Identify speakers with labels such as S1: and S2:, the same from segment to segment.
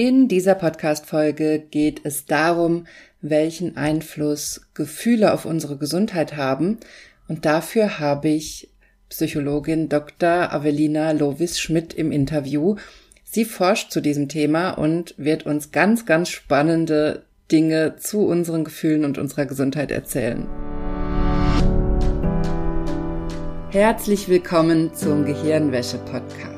S1: In dieser Podcast-Folge geht es darum, welchen Einfluss Gefühle auf unsere Gesundheit haben. Und dafür habe ich Psychologin Dr. Avelina Lovis-Schmidt im Interview. Sie forscht zu diesem Thema und wird uns ganz, ganz spannende Dinge zu unseren Gefühlen und unserer Gesundheit erzählen. Herzlich willkommen zum Gehirnwäsche-Podcast.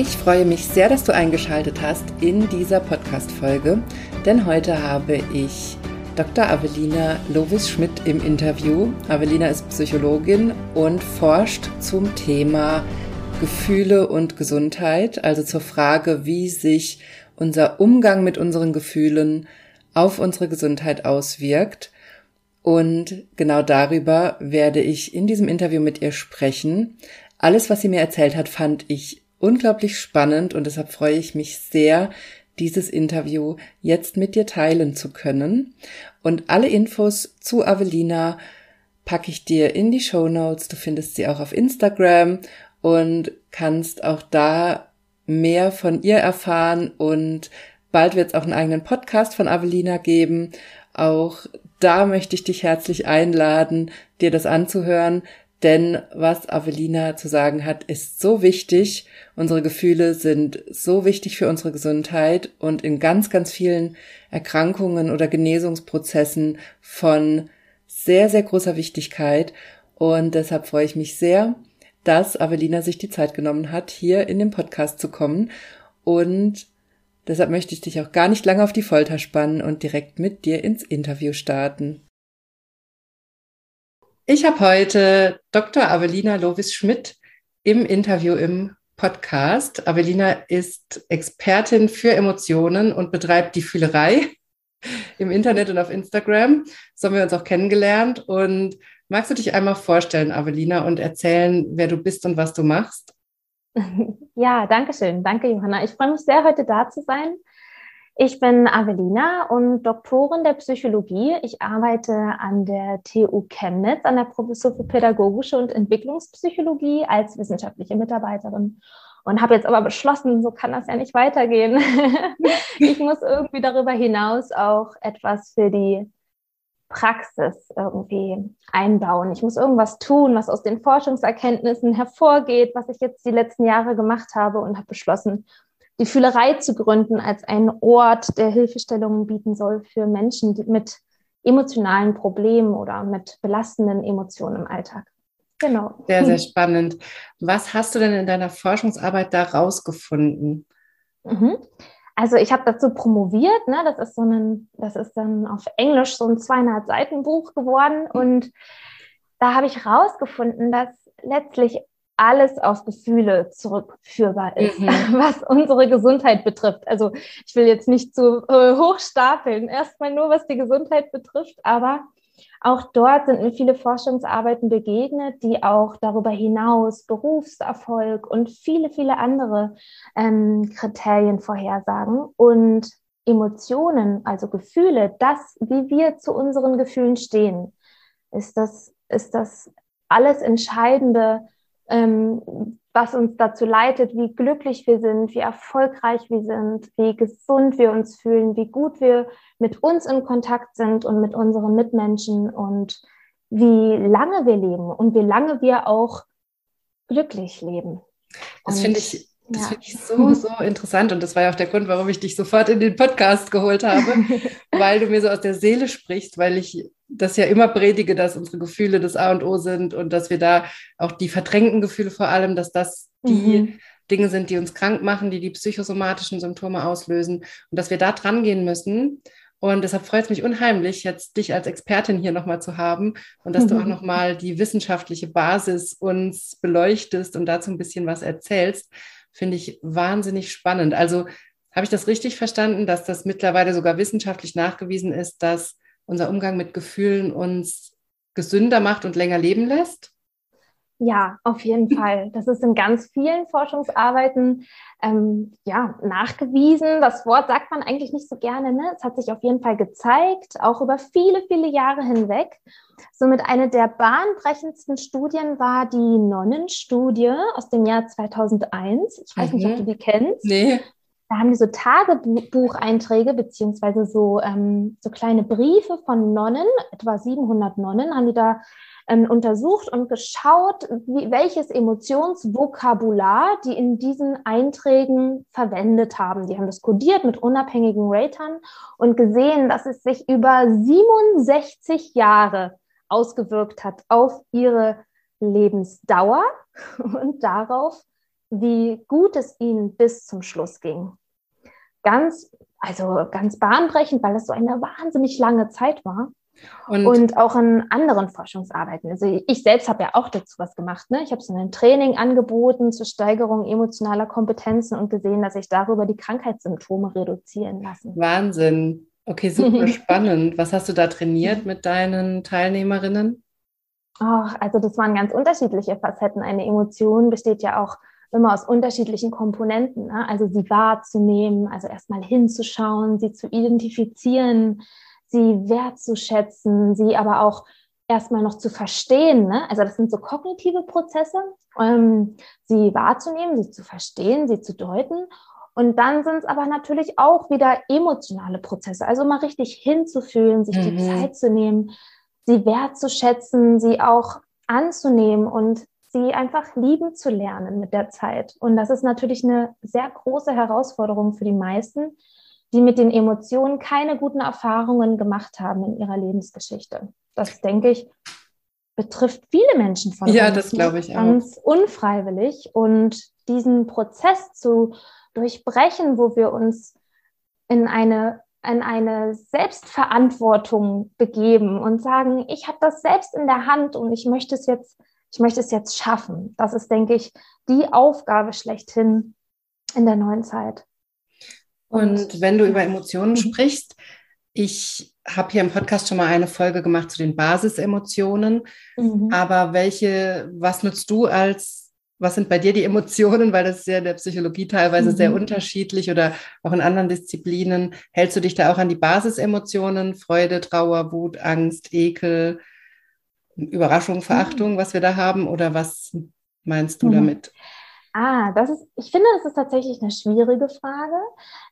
S1: Ich freue mich sehr, dass du eingeschaltet hast in dieser Podcast-Folge, denn heute habe ich Dr. Avelina Lovis-Schmidt im Interview. Avelina ist Psychologin und forscht zum Thema Gefühle und Gesundheit, also zur Frage, wie sich unser Umgang mit unseren Gefühlen auf unsere Gesundheit auswirkt. Und genau darüber werde ich in diesem Interview mit ihr sprechen. Alles, was sie mir erzählt hat, fand ich unglaublich spannend und deshalb freue ich mich sehr, dieses Interview jetzt mit dir teilen zu können. Und alle Infos zu Avelina packe ich dir in die Show Notes. Du findest sie auch auf Instagram und kannst auch da mehr von ihr erfahren und bald wird es auch einen eigenen Podcast von Avelina geben. Auch da möchte ich dich herzlich einladen, dir das anzuhören, denn was Avelina zu sagen hat, ist so wichtig. Unsere Gefühle sind so wichtig für unsere Gesundheit und in ganz, ganz vielen Erkrankungen oder Genesungsprozessen von sehr, sehr großer Wichtigkeit. Und deshalb freue ich mich sehr, dass Avelina sich die Zeit genommen hat, hier in den Podcast zu kommen. Und deshalb möchte ich dich auch gar nicht lange auf die Folter spannen und direkt mit dir ins Interview starten. Ich habe heute Dr. Avelina Lovis-Schmidt im Interview im Podcast. Avelina ist Expertin für Emotionen und betreibt die Fühlerei im Internet und auf Instagram. So haben wir uns auch kennengelernt. Und magst du dich einmal vorstellen, Avelina, und erzählen, wer du bist und was du machst?
S2: Ja, danke schön. Danke, Johanna. Ich freue mich sehr, heute da zu sein. Ich bin Avelina und Doktorin der Psychologie. Ich arbeite an der TU Chemnitz, an der Professur für Pädagogische und Entwicklungspsychologie als wissenschaftliche Mitarbeiterin und habe jetzt aber beschlossen, so kann das ja nicht weitergehen. ich muss irgendwie darüber hinaus auch etwas für die Praxis irgendwie einbauen. Ich muss irgendwas tun, was aus den Forschungserkenntnissen hervorgeht, was ich jetzt die letzten Jahre gemacht habe und habe beschlossen, die Fühlerei zu gründen als einen Ort, der Hilfestellungen bieten soll für Menschen mit emotionalen Problemen oder mit belastenden Emotionen im Alltag.
S1: Genau. Sehr, sehr spannend. Was hast du denn in deiner Forschungsarbeit da rausgefunden?
S2: Mhm. Also ich habe dazu promoviert, ne? das ist so ein, das ist dann auf Englisch so ein 200 Seiten Buch geworden und da habe ich rausgefunden, dass letztlich alles auf Gefühle zurückführbar ist, mhm. was unsere Gesundheit betrifft. Also ich will jetzt nicht zu äh, hoch stapeln, erstmal nur was die Gesundheit betrifft, aber auch dort sind mir viele Forschungsarbeiten begegnet, die auch darüber hinaus Berufserfolg und viele, viele andere ähm, Kriterien vorhersagen. Und Emotionen, also Gefühle, das, wie wir zu unseren Gefühlen stehen, ist das, ist das alles Entscheidende ähm, was uns dazu leitet, wie glücklich wir sind, wie erfolgreich wir sind, wie gesund wir uns fühlen, wie gut wir mit uns in Kontakt sind und mit unseren Mitmenschen und wie lange wir leben und wie lange wir auch glücklich leben.
S1: Das finde ich das ja. finde ich so, so interessant und das war ja auch der Grund, warum ich dich sofort in den Podcast geholt habe, weil du mir so aus der Seele sprichst, weil ich das ja immer predige, dass unsere Gefühle das A und O sind und dass wir da auch die verdrängten Gefühle vor allem, dass das die mhm. Dinge sind, die uns krank machen, die die psychosomatischen Symptome auslösen und dass wir da dran gehen müssen Und deshalb freut es mich unheimlich, jetzt dich als Expertin hier nochmal zu haben und dass du auch nochmal die wissenschaftliche Basis uns beleuchtest und dazu ein bisschen was erzählst. Finde ich wahnsinnig spannend. Also habe ich das richtig verstanden, dass das mittlerweile sogar wissenschaftlich nachgewiesen ist, dass unser Umgang mit Gefühlen uns gesünder macht und länger leben lässt?
S2: Ja, auf jeden Fall. Das ist in ganz vielen Forschungsarbeiten ähm, ja, nachgewiesen. Das Wort sagt man eigentlich nicht so gerne. Ne? Es hat sich auf jeden Fall gezeigt, auch über viele, viele Jahre hinweg. Somit eine der bahnbrechendsten Studien war die Nonnenstudie aus dem Jahr 2001. Ich weiß mhm. nicht, ob du die kennst. Nee. Da haben die so Tagebucheinträge beziehungsweise so, ähm, so kleine Briefe von Nonnen, etwa 700 Nonnen, haben die da ähm, untersucht und geschaut, wie, welches Emotionsvokabular die in diesen Einträgen verwendet haben. Die haben das kodiert mit unabhängigen Ratern und gesehen, dass es sich über 67 Jahre ausgewirkt hat auf ihre Lebensdauer und darauf, wie gut es ihnen bis zum Schluss ging. Ganz, also ganz bahnbrechend, weil es so eine wahnsinnig lange Zeit war. Und, und, auch in anderen Forschungsarbeiten. Also ich selbst habe ja auch dazu was gemacht. Ne? Ich habe so ein Training angeboten zur Steigerung emotionaler Kompetenzen und gesehen, dass sich darüber die Krankheitssymptome reduzieren lassen.
S1: Wahnsinn. Okay, super spannend. Was hast du da trainiert mit deinen Teilnehmerinnen?
S2: Oh, also das waren ganz unterschiedliche Facetten. Eine Emotion besteht ja auch immer aus unterschiedlichen Komponenten. Ne? Also sie wahrzunehmen, also erstmal hinzuschauen, sie zu identifizieren, sie wertzuschätzen, sie aber auch erstmal noch zu verstehen. Ne? Also das sind so kognitive Prozesse, ähm, sie wahrzunehmen, sie zu verstehen, sie zu deuten. Und dann sind es aber natürlich auch wieder emotionale Prozesse. Also mal richtig hinzufühlen, sich mhm. die Zeit zu nehmen, sie wertzuschätzen, sie auch anzunehmen und sie einfach lieben zu lernen mit der Zeit. Und das ist natürlich eine sehr große Herausforderung für die meisten, die mit den Emotionen keine guten Erfahrungen gemacht haben in ihrer Lebensgeschichte. Das, denke ich, betrifft viele Menschen von
S1: ja, uns. Ja, das glaube ich
S2: auch. Ganz unfreiwillig. Und diesen Prozess zu durchbrechen, wo wir uns in eine, in eine Selbstverantwortung begeben und sagen, ich habe das selbst in der Hand und ich möchte es jetzt, ich möchte es jetzt schaffen. Das ist, denke ich, die Aufgabe schlechthin in der neuen Zeit.
S1: Und wenn du über Emotionen mhm. sprichst, ich habe hier im Podcast schon mal eine Folge gemacht zu den Basisemotionen. Mhm. Aber welche, was nutzt du als, was sind bei dir die Emotionen? Weil das ist ja in der Psychologie teilweise mhm. sehr unterschiedlich oder auch in anderen Disziplinen. Hältst du dich da auch an die Basisemotionen? Freude, Trauer, Wut, Angst, Ekel, Überraschung. Verachtung, was wir da haben? Oder was meinst du mhm. damit?
S2: Ah, das ist, ich finde, das ist tatsächlich eine schwierige Frage.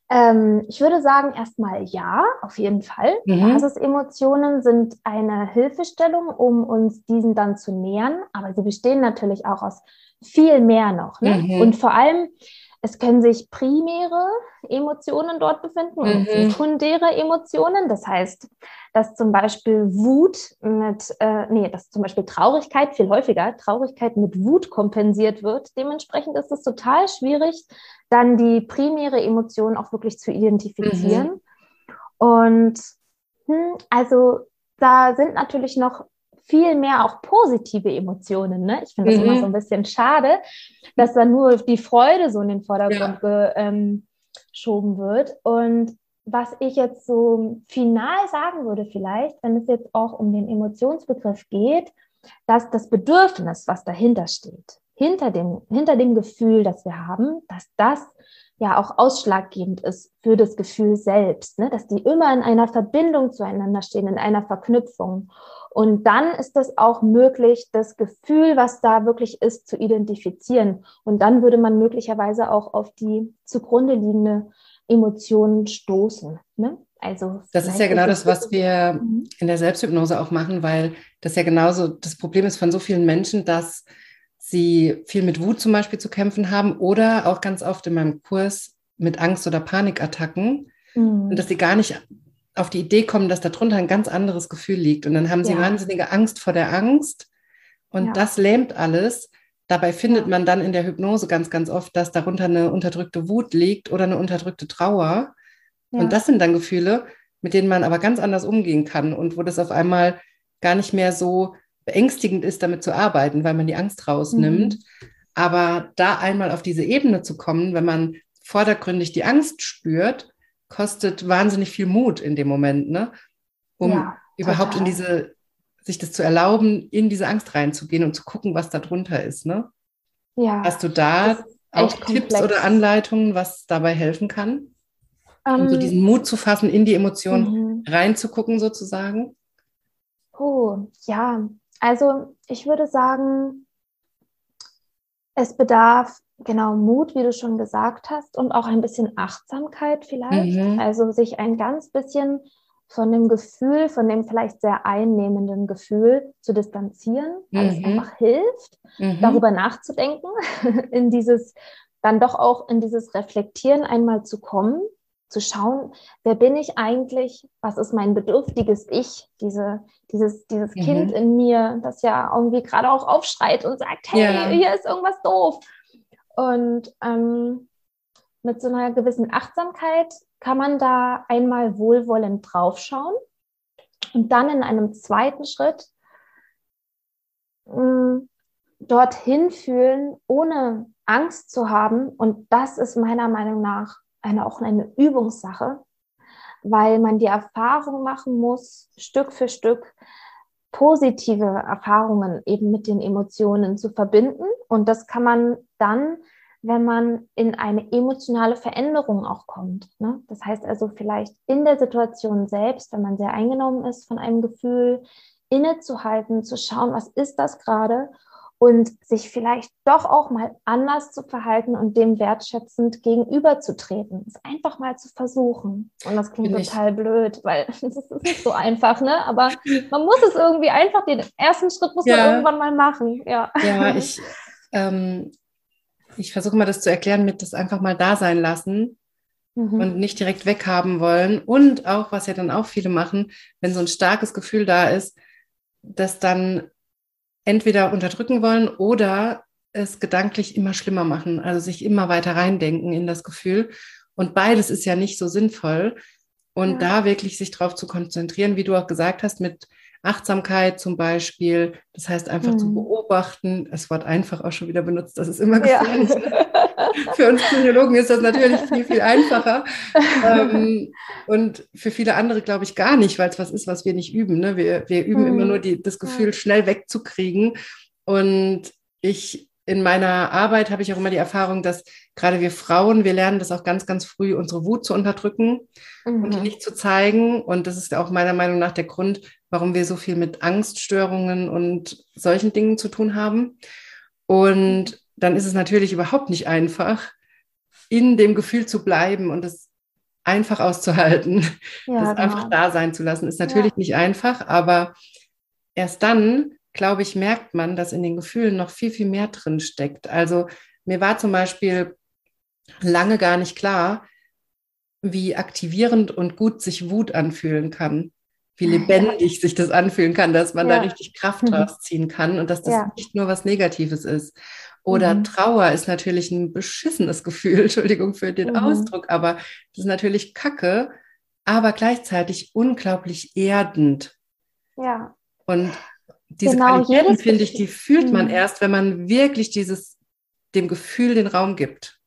S2: Ähm, ich würde sagen, erstmal ja, auf jeden Fall. Mhm. Basisemotionen sind eine Hilfestellung, um uns diesen dann zu nähern, aber sie bestehen natürlich auch aus viel mehr noch. Ne? Mhm. Und vor allem, es können sich primäre Emotionen dort befinden und mhm. sekundäre Emotionen. Das heißt, dass zum Beispiel Wut mit, äh, nee, dass zum Beispiel Traurigkeit viel häufiger, Traurigkeit mit Wut kompensiert wird. Dementsprechend ist es total schwierig, dann die primäre Emotion auch wirklich zu identifizieren. Mhm. Und hm, also da sind natürlich noch viel mehr auch positive Emotionen. Ne? Ich finde das mhm. immer so ein bisschen schade, dass da nur die Freude so in den Vordergrund ja. geschoben ähm, wird. Und was ich jetzt so final sagen würde, vielleicht, wenn es jetzt auch um den Emotionsbegriff geht, dass das Bedürfnis, was dahinter steht, hinter dem, hinter dem Gefühl, das wir haben, dass das ja auch ausschlaggebend ist für das Gefühl selbst, ne? dass die immer in einer Verbindung zueinander stehen, in einer Verknüpfung. Und dann ist es auch möglich, das Gefühl, was da wirklich ist, zu identifizieren. Und dann würde man möglicherweise auch auf die zugrunde liegende Emotion stoßen. Ne?
S1: Also das ist ja genau das, was wir mhm. in der Selbsthypnose auch machen, weil das ja genauso das Problem ist von so vielen Menschen, dass sie viel mit Wut zum Beispiel zu kämpfen haben oder auch ganz oft in meinem Kurs mit Angst- oder Panikattacken mhm. und dass sie gar nicht auf die Idee kommen, dass darunter ein ganz anderes Gefühl liegt. Und dann haben sie ja. wahnsinnige Angst vor der Angst und ja. das lähmt alles. Dabei findet ja. man dann in der Hypnose ganz, ganz oft, dass darunter eine unterdrückte Wut liegt oder eine unterdrückte Trauer. Und das sind dann Gefühle, mit denen man aber ganz anders umgehen kann und wo das auf einmal gar nicht mehr so beängstigend ist, damit zu arbeiten, weil man die Angst rausnimmt. Mhm. Aber da einmal auf diese Ebene zu kommen, wenn man vordergründig die Angst spürt, kostet wahnsinnig viel Mut in dem Moment, ne? Um ja, überhaupt in diese, sich das zu erlauben, in diese Angst reinzugehen und zu gucken, was da drunter ist, ne? Ja. Hast du da auch Tipps oder Anleitungen, was dabei helfen kann? Um, um so ähm, diesen Mut zu fassen, in die Emotionen mhm. reinzugucken, sozusagen?
S2: Oh, ja. Also ich würde sagen, es bedarf genau Mut, wie du schon gesagt hast, und auch ein bisschen Achtsamkeit vielleicht. Mhm. Also sich ein ganz bisschen von dem Gefühl, von dem vielleicht sehr einnehmenden Gefühl zu distanzieren, weil mhm. es einfach hilft, mhm. darüber nachzudenken, in dieses, dann doch auch in dieses Reflektieren einmal zu kommen, zu schauen, wer bin ich eigentlich, was ist mein bedürftiges Ich, diese, dieses, dieses mhm. Kind in mir, das ja irgendwie gerade auch aufschreit und sagt, hey, ja. hier ist irgendwas doof. Und ähm, mit so einer gewissen Achtsamkeit kann man da einmal wohlwollend draufschauen und dann in einem zweiten Schritt mh, mm, dorthin fühlen, ohne Angst zu haben. Und das ist meiner Meinung nach eine, auch eine Übungssache, weil man die Erfahrung machen muss, Stück für Stück positive Erfahrungen eben mit den Emotionen zu verbinden. Und das kann man dann wenn man in eine emotionale Veränderung auch kommt. Ne? Das heißt also vielleicht in der Situation selbst, wenn man sehr eingenommen ist von einem Gefühl, innezuhalten, zu schauen, was ist das gerade und sich vielleicht doch auch mal anders zu verhalten und dem wertschätzend gegenüberzutreten. Es einfach mal zu versuchen. Und das klingt Bin total ich. blöd, weil es ist nicht so einfach, ne? Aber man muss es irgendwie einfach, den ersten Schritt muss ja. man irgendwann mal machen. Ja,
S1: ja ich, ähm, ich versuche mal das zu erklären mit das einfach mal da sein lassen mhm. und nicht direkt weghaben wollen. Und auch, was ja dann auch viele machen, wenn so ein starkes Gefühl da ist, das dann entweder unterdrücken wollen oder es gedanklich immer schlimmer machen, also sich immer weiter reindenken in das Gefühl. Und beides ist ja nicht so sinnvoll. Und ja. da wirklich sich darauf zu konzentrieren, wie du auch gesagt hast, mit Achtsamkeit zum Beispiel. Das heißt einfach mhm. zu beobachten. Das Wort einfach auch schon wieder benutzt. Das ist immer gefährlich. Ja. für uns Psychologen ist das natürlich viel, viel einfacher. ähm, und für viele andere glaube ich gar nicht, weil es was ist, was wir nicht üben. Ne? Wir, wir üben mhm. immer nur die, das Gefühl, schnell wegzukriegen. Und ich in meiner Arbeit habe ich auch immer die Erfahrung, dass gerade wir Frauen, wir lernen das auch ganz, ganz früh, unsere Wut zu unterdrücken mhm. und die nicht zu zeigen. Und das ist auch meiner Meinung nach der Grund, warum wir so viel mit Angststörungen und solchen Dingen zu tun haben. Und dann ist es natürlich überhaupt nicht einfach, in dem Gefühl zu bleiben und es einfach auszuhalten, ja, das genau. einfach da sein zu lassen, ist natürlich ja. nicht einfach, aber erst dann, glaube ich, merkt man, dass in den Gefühlen noch viel, viel mehr drin steckt. Also mir war zum Beispiel lange gar nicht klar, wie aktivierend und gut sich Wut anfühlen kann. Wie lebendig sich das anfühlen kann, dass man ja. da richtig Kraft mhm. rausziehen kann und dass das ja. nicht nur was Negatives ist. Oder mhm. Trauer ist natürlich ein beschissenes Gefühl, Entschuldigung für den mhm. Ausdruck, aber das ist natürlich Kacke, aber gleichzeitig unglaublich erdend. Ja. Und diese genau, Qualitäten, finde ich, die fühlt man mhm. erst, wenn man wirklich dieses, dem Gefühl den Raum gibt.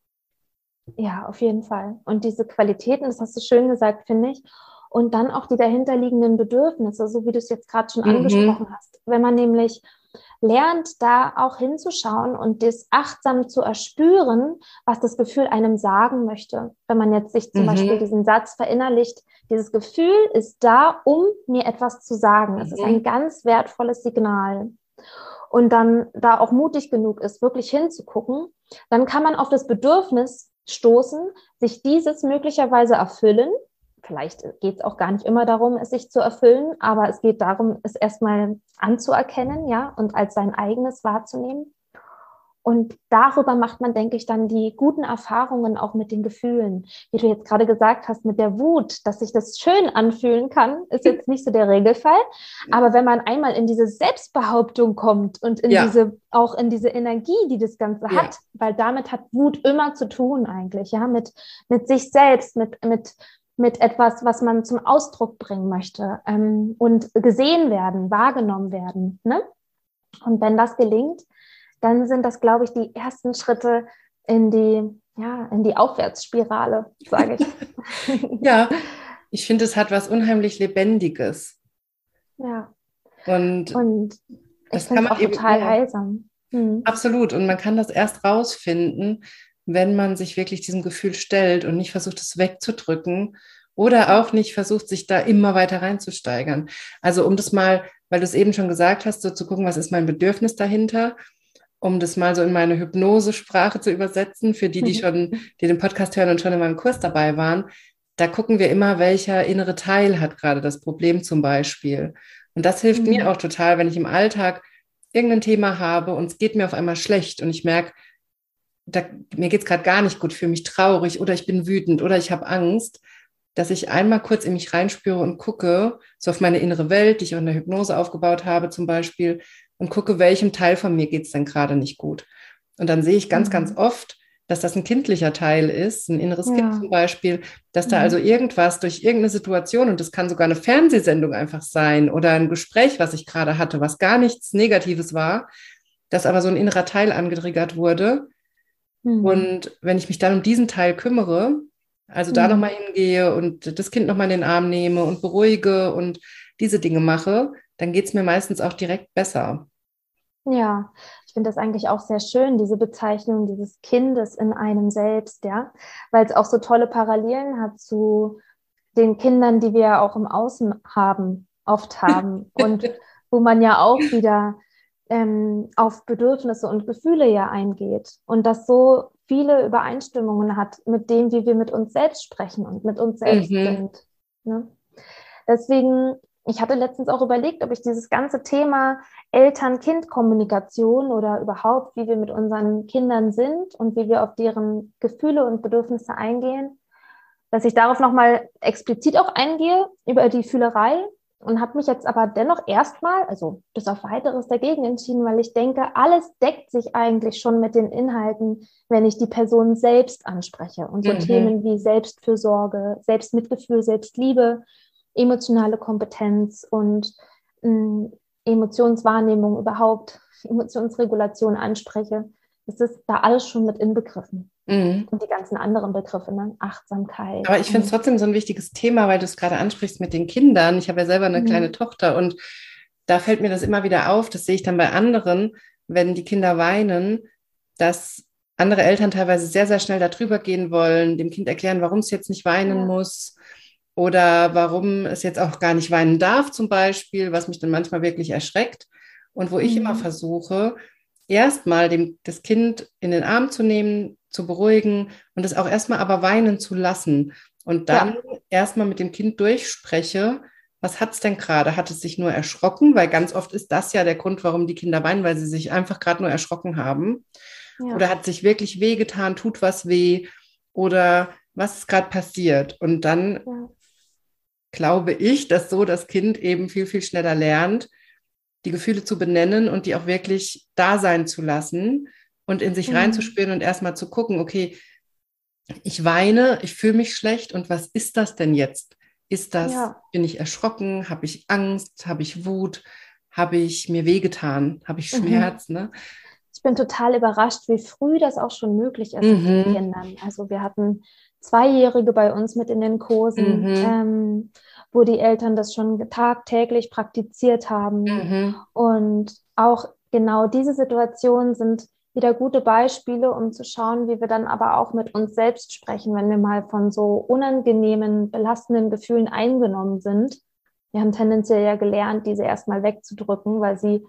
S2: Ja, auf jeden Fall. Und diese Qualitäten, das hast du schön gesagt, finde ich. Und dann auch die dahinterliegenden Bedürfnisse, so wie du es jetzt gerade schon mhm. angesprochen hast. Wenn man nämlich lernt, da auch hinzuschauen und das achtsam zu erspüren, was das Gefühl einem sagen möchte. Wenn man jetzt sich zum mhm. Beispiel diesen Satz verinnerlicht, dieses Gefühl ist da, um mir etwas zu sagen. Es mhm. ist ein mhm. ganz wertvolles Signal. Und dann da auch mutig genug ist, wirklich hinzugucken, dann kann man auf das Bedürfnis stoßen, sich dieses möglicherweise erfüllen vielleicht geht es auch gar nicht immer darum, es sich zu erfüllen, aber es geht darum, es erstmal anzuerkennen, ja, und als sein eigenes wahrzunehmen. Und darüber macht man, denke ich, dann die guten Erfahrungen auch mit den Gefühlen. Wie du jetzt gerade gesagt hast, mit der Wut, dass sich das schön anfühlen kann, ist jetzt nicht so der Regelfall. Aber wenn man einmal in diese Selbstbehauptung kommt und in ja. diese, auch in diese Energie, die das Ganze ja. hat, weil damit hat Wut immer zu tun eigentlich, ja, mit, mit sich selbst, mit, mit mit etwas, was man zum Ausdruck bringen möchte ähm, und gesehen werden, wahrgenommen werden. Ne? Und wenn das gelingt, dann sind das, glaube ich, die ersten Schritte in die, ja, in die Aufwärtsspirale, sage
S1: ich. ja, ich finde, es hat was unheimlich Lebendiges.
S2: Ja.
S1: Und,
S2: und das kann man auch eben, total heilsam.
S1: Mhm. Absolut. Und man kann das erst rausfinden, wenn man sich wirklich diesem Gefühl stellt und nicht versucht, es wegzudrücken oder auch nicht versucht, sich da immer weiter reinzusteigern. Also um das mal, weil du es eben schon gesagt hast, so zu gucken, was ist mein Bedürfnis dahinter, um das mal so in meine Hypnosesprache zu übersetzen, für die, die mhm. schon, die den Podcast hören und schon in meinem Kurs dabei waren, da gucken wir immer, welcher innere Teil hat gerade das Problem zum Beispiel. Und das hilft mhm. mir auch total, wenn ich im Alltag irgendein Thema habe und es geht mir auf einmal schlecht und ich merke, da, mir geht es gerade gar nicht gut, fühle mich traurig oder ich bin wütend oder ich habe Angst, dass ich einmal kurz in mich reinspüre und gucke, so auf meine innere Welt, die ich auch in der Hypnose aufgebaut habe zum Beispiel, und gucke, welchem Teil von mir geht es denn gerade nicht gut. Und dann sehe ich ganz, mhm. ganz oft, dass das ein kindlicher Teil ist, ein inneres ja. Kind zum Beispiel, dass da mhm. also irgendwas durch irgendeine Situation, und das kann sogar eine Fernsehsendung einfach sein oder ein Gespräch, was ich gerade hatte, was gar nichts Negatives war, dass aber so ein innerer Teil angetriggert wurde. Mhm. Und wenn ich mich dann um diesen Teil kümmere, also mhm. da nochmal hingehe und das Kind nochmal in den Arm nehme und beruhige und diese Dinge mache, dann geht es mir meistens auch direkt besser.
S2: Ja, ich finde das eigentlich auch sehr schön, diese Bezeichnung dieses Kindes in einem selbst, ja, weil es auch so tolle Parallelen hat zu den Kindern, die wir auch im Außen haben, oft haben und wo man ja auch wieder ähm, auf Bedürfnisse und Gefühle ja eingeht und das so viele Übereinstimmungen hat mit dem, wie wir mit uns selbst sprechen und mit uns selbst mhm. sind. Ne? Deswegen ich hatte letztens auch überlegt, ob ich dieses ganze Thema Eltern-Kind-Kommunikation oder überhaupt, wie wir mit unseren Kindern sind und wie wir auf deren Gefühle und Bedürfnisse eingehen, dass ich darauf nochmal explizit auch eingehe über die Fühlerei und habe mich jetzt aber dennoch erstmal, also bis auf weiteres dagegen entschieden, weil ich denke, alles deckt sich eigentlich schon mit den Inhalten, wenn ich die Person selbst anspreche und so mhm. Themen wie Selbstfürsorge, Selbstmitgefühl, Selbstliebe emotionale Kompetenz und äh, Emotionswahrnehmung überhaupt, Emotionsregulation anspreche, ist es da alles schon mit inbegriffen. Mhm. Und die ganzen anderen Begriffe, ne? Achtsamkeit.
S1: Aber ich finde es trotzdem so ein wichtiges Thema, weil du es gerade ansprichst mit den Kindern. Ich habe ja selber eine mhm. kleine Tochter und da fällt mir das immer wieder auf, das sehe ich dann bei anderen, wenn die Kinder weinen, dass andere Eltern teilweise sehr, sehr schnell darüber gehen wollen, dem Kind erklären, warum es jetzt nicht weinen ja. muss oder warum es jetzt auch gar nicht weinen darf zum Beispiel, was mich dann manchmal wirklich erschreckt und wo ich mhm. immer versuche, erstmal dem, das Kind in den Arm zu nehmen, zu beruhigen und es auch erstmal aber weinen zu lassen und dann ja. erstmal mit dem Kind durchspreche, was hat es denn gerade? Hat es sich nur erschrocken? Weil ganz oft ist das ja der Grund, warum die Kinder weinen, weil sie sich einfach gerade nur erschrocken haben. Ja. Oder hat sich wirklich wehgetan, tut was weh? Oder was ist gerade passiert? Und dann ja glaube ich, dass so das Kind eben viel, viel schneller lernt, die Gefühle zu benennen und die auch wirklich da sein zu lassen und in sich mhm. reinzuspüren und erstmal zu gucken, okay, ich weine, ich fühle mich schlecht und was ist das denn jetzt? Ist das, ja. bin ich erschrocken, habe ich Angst, habe ich Wut, habe ich mir wehgetan, habe ich mhm. Schmerz? Mhm. Ne?
S2: Ich bin total überrascht, wie früh das auch schon möglich ist mhm. mit den Kindern. Also wir hatten Zweijährige bei uns mit in den Kursen, mhm. ähm, wo die Eltern das schon tagtäglich praktiziert haben. Mhm. Und auch genau diese Situationen sind wieder gute Beispiele, um zu schauen, wie wir dann aber auch mit uns selbst sprechen, wenn wir mal von so unangenehmen, belastenden Gefühlen eingenommen sind. Wir haben tendenziell ja gelernt, diese erstmal wegzudrücken, weil sie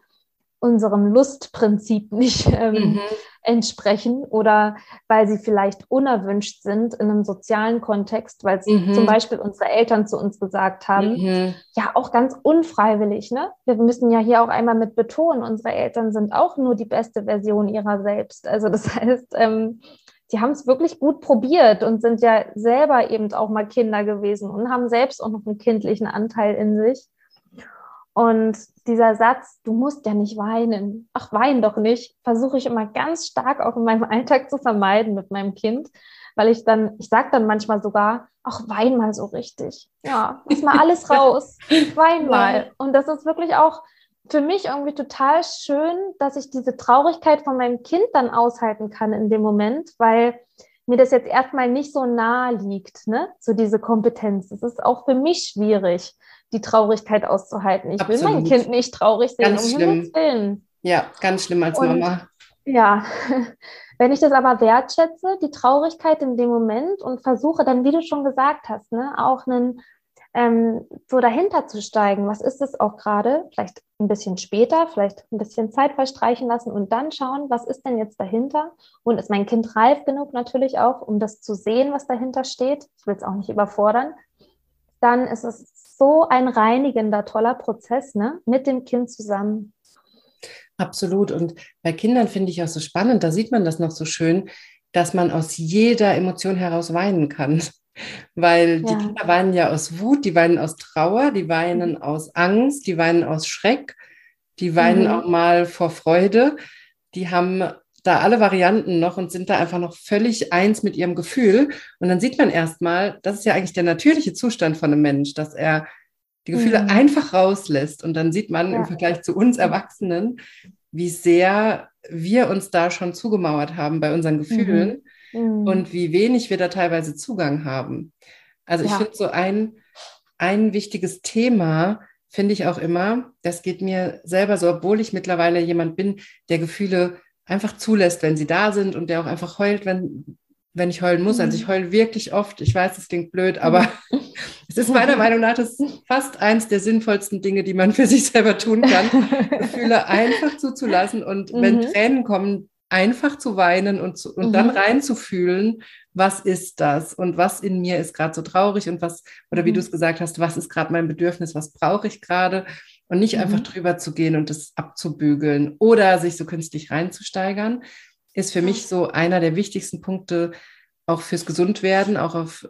S2: unserem Lustprinzip nicht ähm, mhm. entsprechen oder weil sie vielleicht unerwünscht sind in einem sozialen Kontext, weil mhm. zum Beispiel unsere Eltern zu uns gesagt haben, mhm. ja auch ganz unfreiwillig. Ne? Wir müssen ja hier auch einmal mit betonen, unsere Eltern sind auch nur die beste Version ihrer selbst. Also das heißt, ähm, die haben es wirklich gut probiert und sind ja selber eben auch mal Kinder gewesen und haben selbst auch noch einen kindlichen Anteil in sich. Und dieser Satz, du musst ja nicht weinen, ach, wein doch nicht, versuche ich immer ganz stark auch in meinem Alltag zu vermeiden mit meinem Kind, weil ich dann, ich sage dann manchmal sogar, ach, wein mal so richtig. Ja, lass mal alles raus, wein mal. Und das ist wirklich auch für mich irgendwie total schön, dass ich diese Traurigkeit von meinem Kind dann aushalten kann in dem Moment, weil mir das jetzt erstmal nicht so nahe liegt, ne? so diese Kompetenz. Es ist auch für mich schwierig, die Traurigkeit auszuhalten. Ich Absolut. will mein Kind nicht traurig sehen,
S1: ganz um schlimm. Willen. Ja, ganz schlimm als Und, Mama.
S2: Ja, wenn ich das aber wertschätze, die Traurigkeit in dem Moment und versuche dann, wie du schon gesagt hast, ne, auch einen ähm, so dahinter zu steigen. Was ist es auch gerade? Vielleicht ein bisschen später, vielleicht ein bisschen Zeit verstreichen lassen und dann schauen, was ist denn jetzt dahinter? Und ist mein Kind reif genug natürlich auch, um das zu sehen, was dahinter steht? Ich will es auch nicht überfordern. Dann ist es so ein reinigender, toller Prozess ne? mit dem Kind zusammen.
S1: Absolut. Und bei Kindern finde ich auch so spannend, da sieht man das noch so schön, dass man aus jeder Emotion heraus weinen kann. Weil die ja. Kinder weinen ja aus Wut, die weinen aus Trauer, die weinen mhm. aus Angst, die weinen aus Schreck, die weinen mhm. auch mal vor Freude. Die haben da alle Varianten noch und sind da einfach noch völlig eins mit ihrem Gefühl. Und dann sieht man erstmal, das ist ja eigentlich der natürliche Zustand von einem Mensch, dass er die Gefühle mhm. einfach rauslässt. Und dann sieht man ja. im Vergleich zu uns Erwachsenen, wie sehr wir uns da schon zugemauert haben bei unseren Gefühlen. Mhm mhm. und wie wenig wir da teilweise Zugang haben. Also ich ja. finde so ein, ein wichtiges Thema, finde ich auch immer, das geht mir selber so, obwohl ich mittlerweile jemand bin, der Gefühle einfach zulässt, wenn sie da sind und der auch einfach heult, wenn, wenn ich heulen muss. Also ich mhm. heule wirklich oft. Ich weiß, es klingt blöd, aber mhm. es ist meiner Meinung nach das fast eins der sinnvollsten Dinge, die man für sich selber tun kann, Gefühle einfach zuzulassen. Und mhm. wenn Tränen kommen, einfach zu weinen und, zu, und mhm. dann reinzufühlen, was ist das und was in mir ist gerade so traurig und was, oder wie mhm. du es gesagt hast, was ist gerade mein Bedürfnis, was brauche ich gerade und nicht mhm. einfach drüber zu gehen und das abzubügeln oder sich so künstlich reinzusteigern, ist für mich so einer der wichtigsten Punkte auch fürs Gesundwerden, auch auf,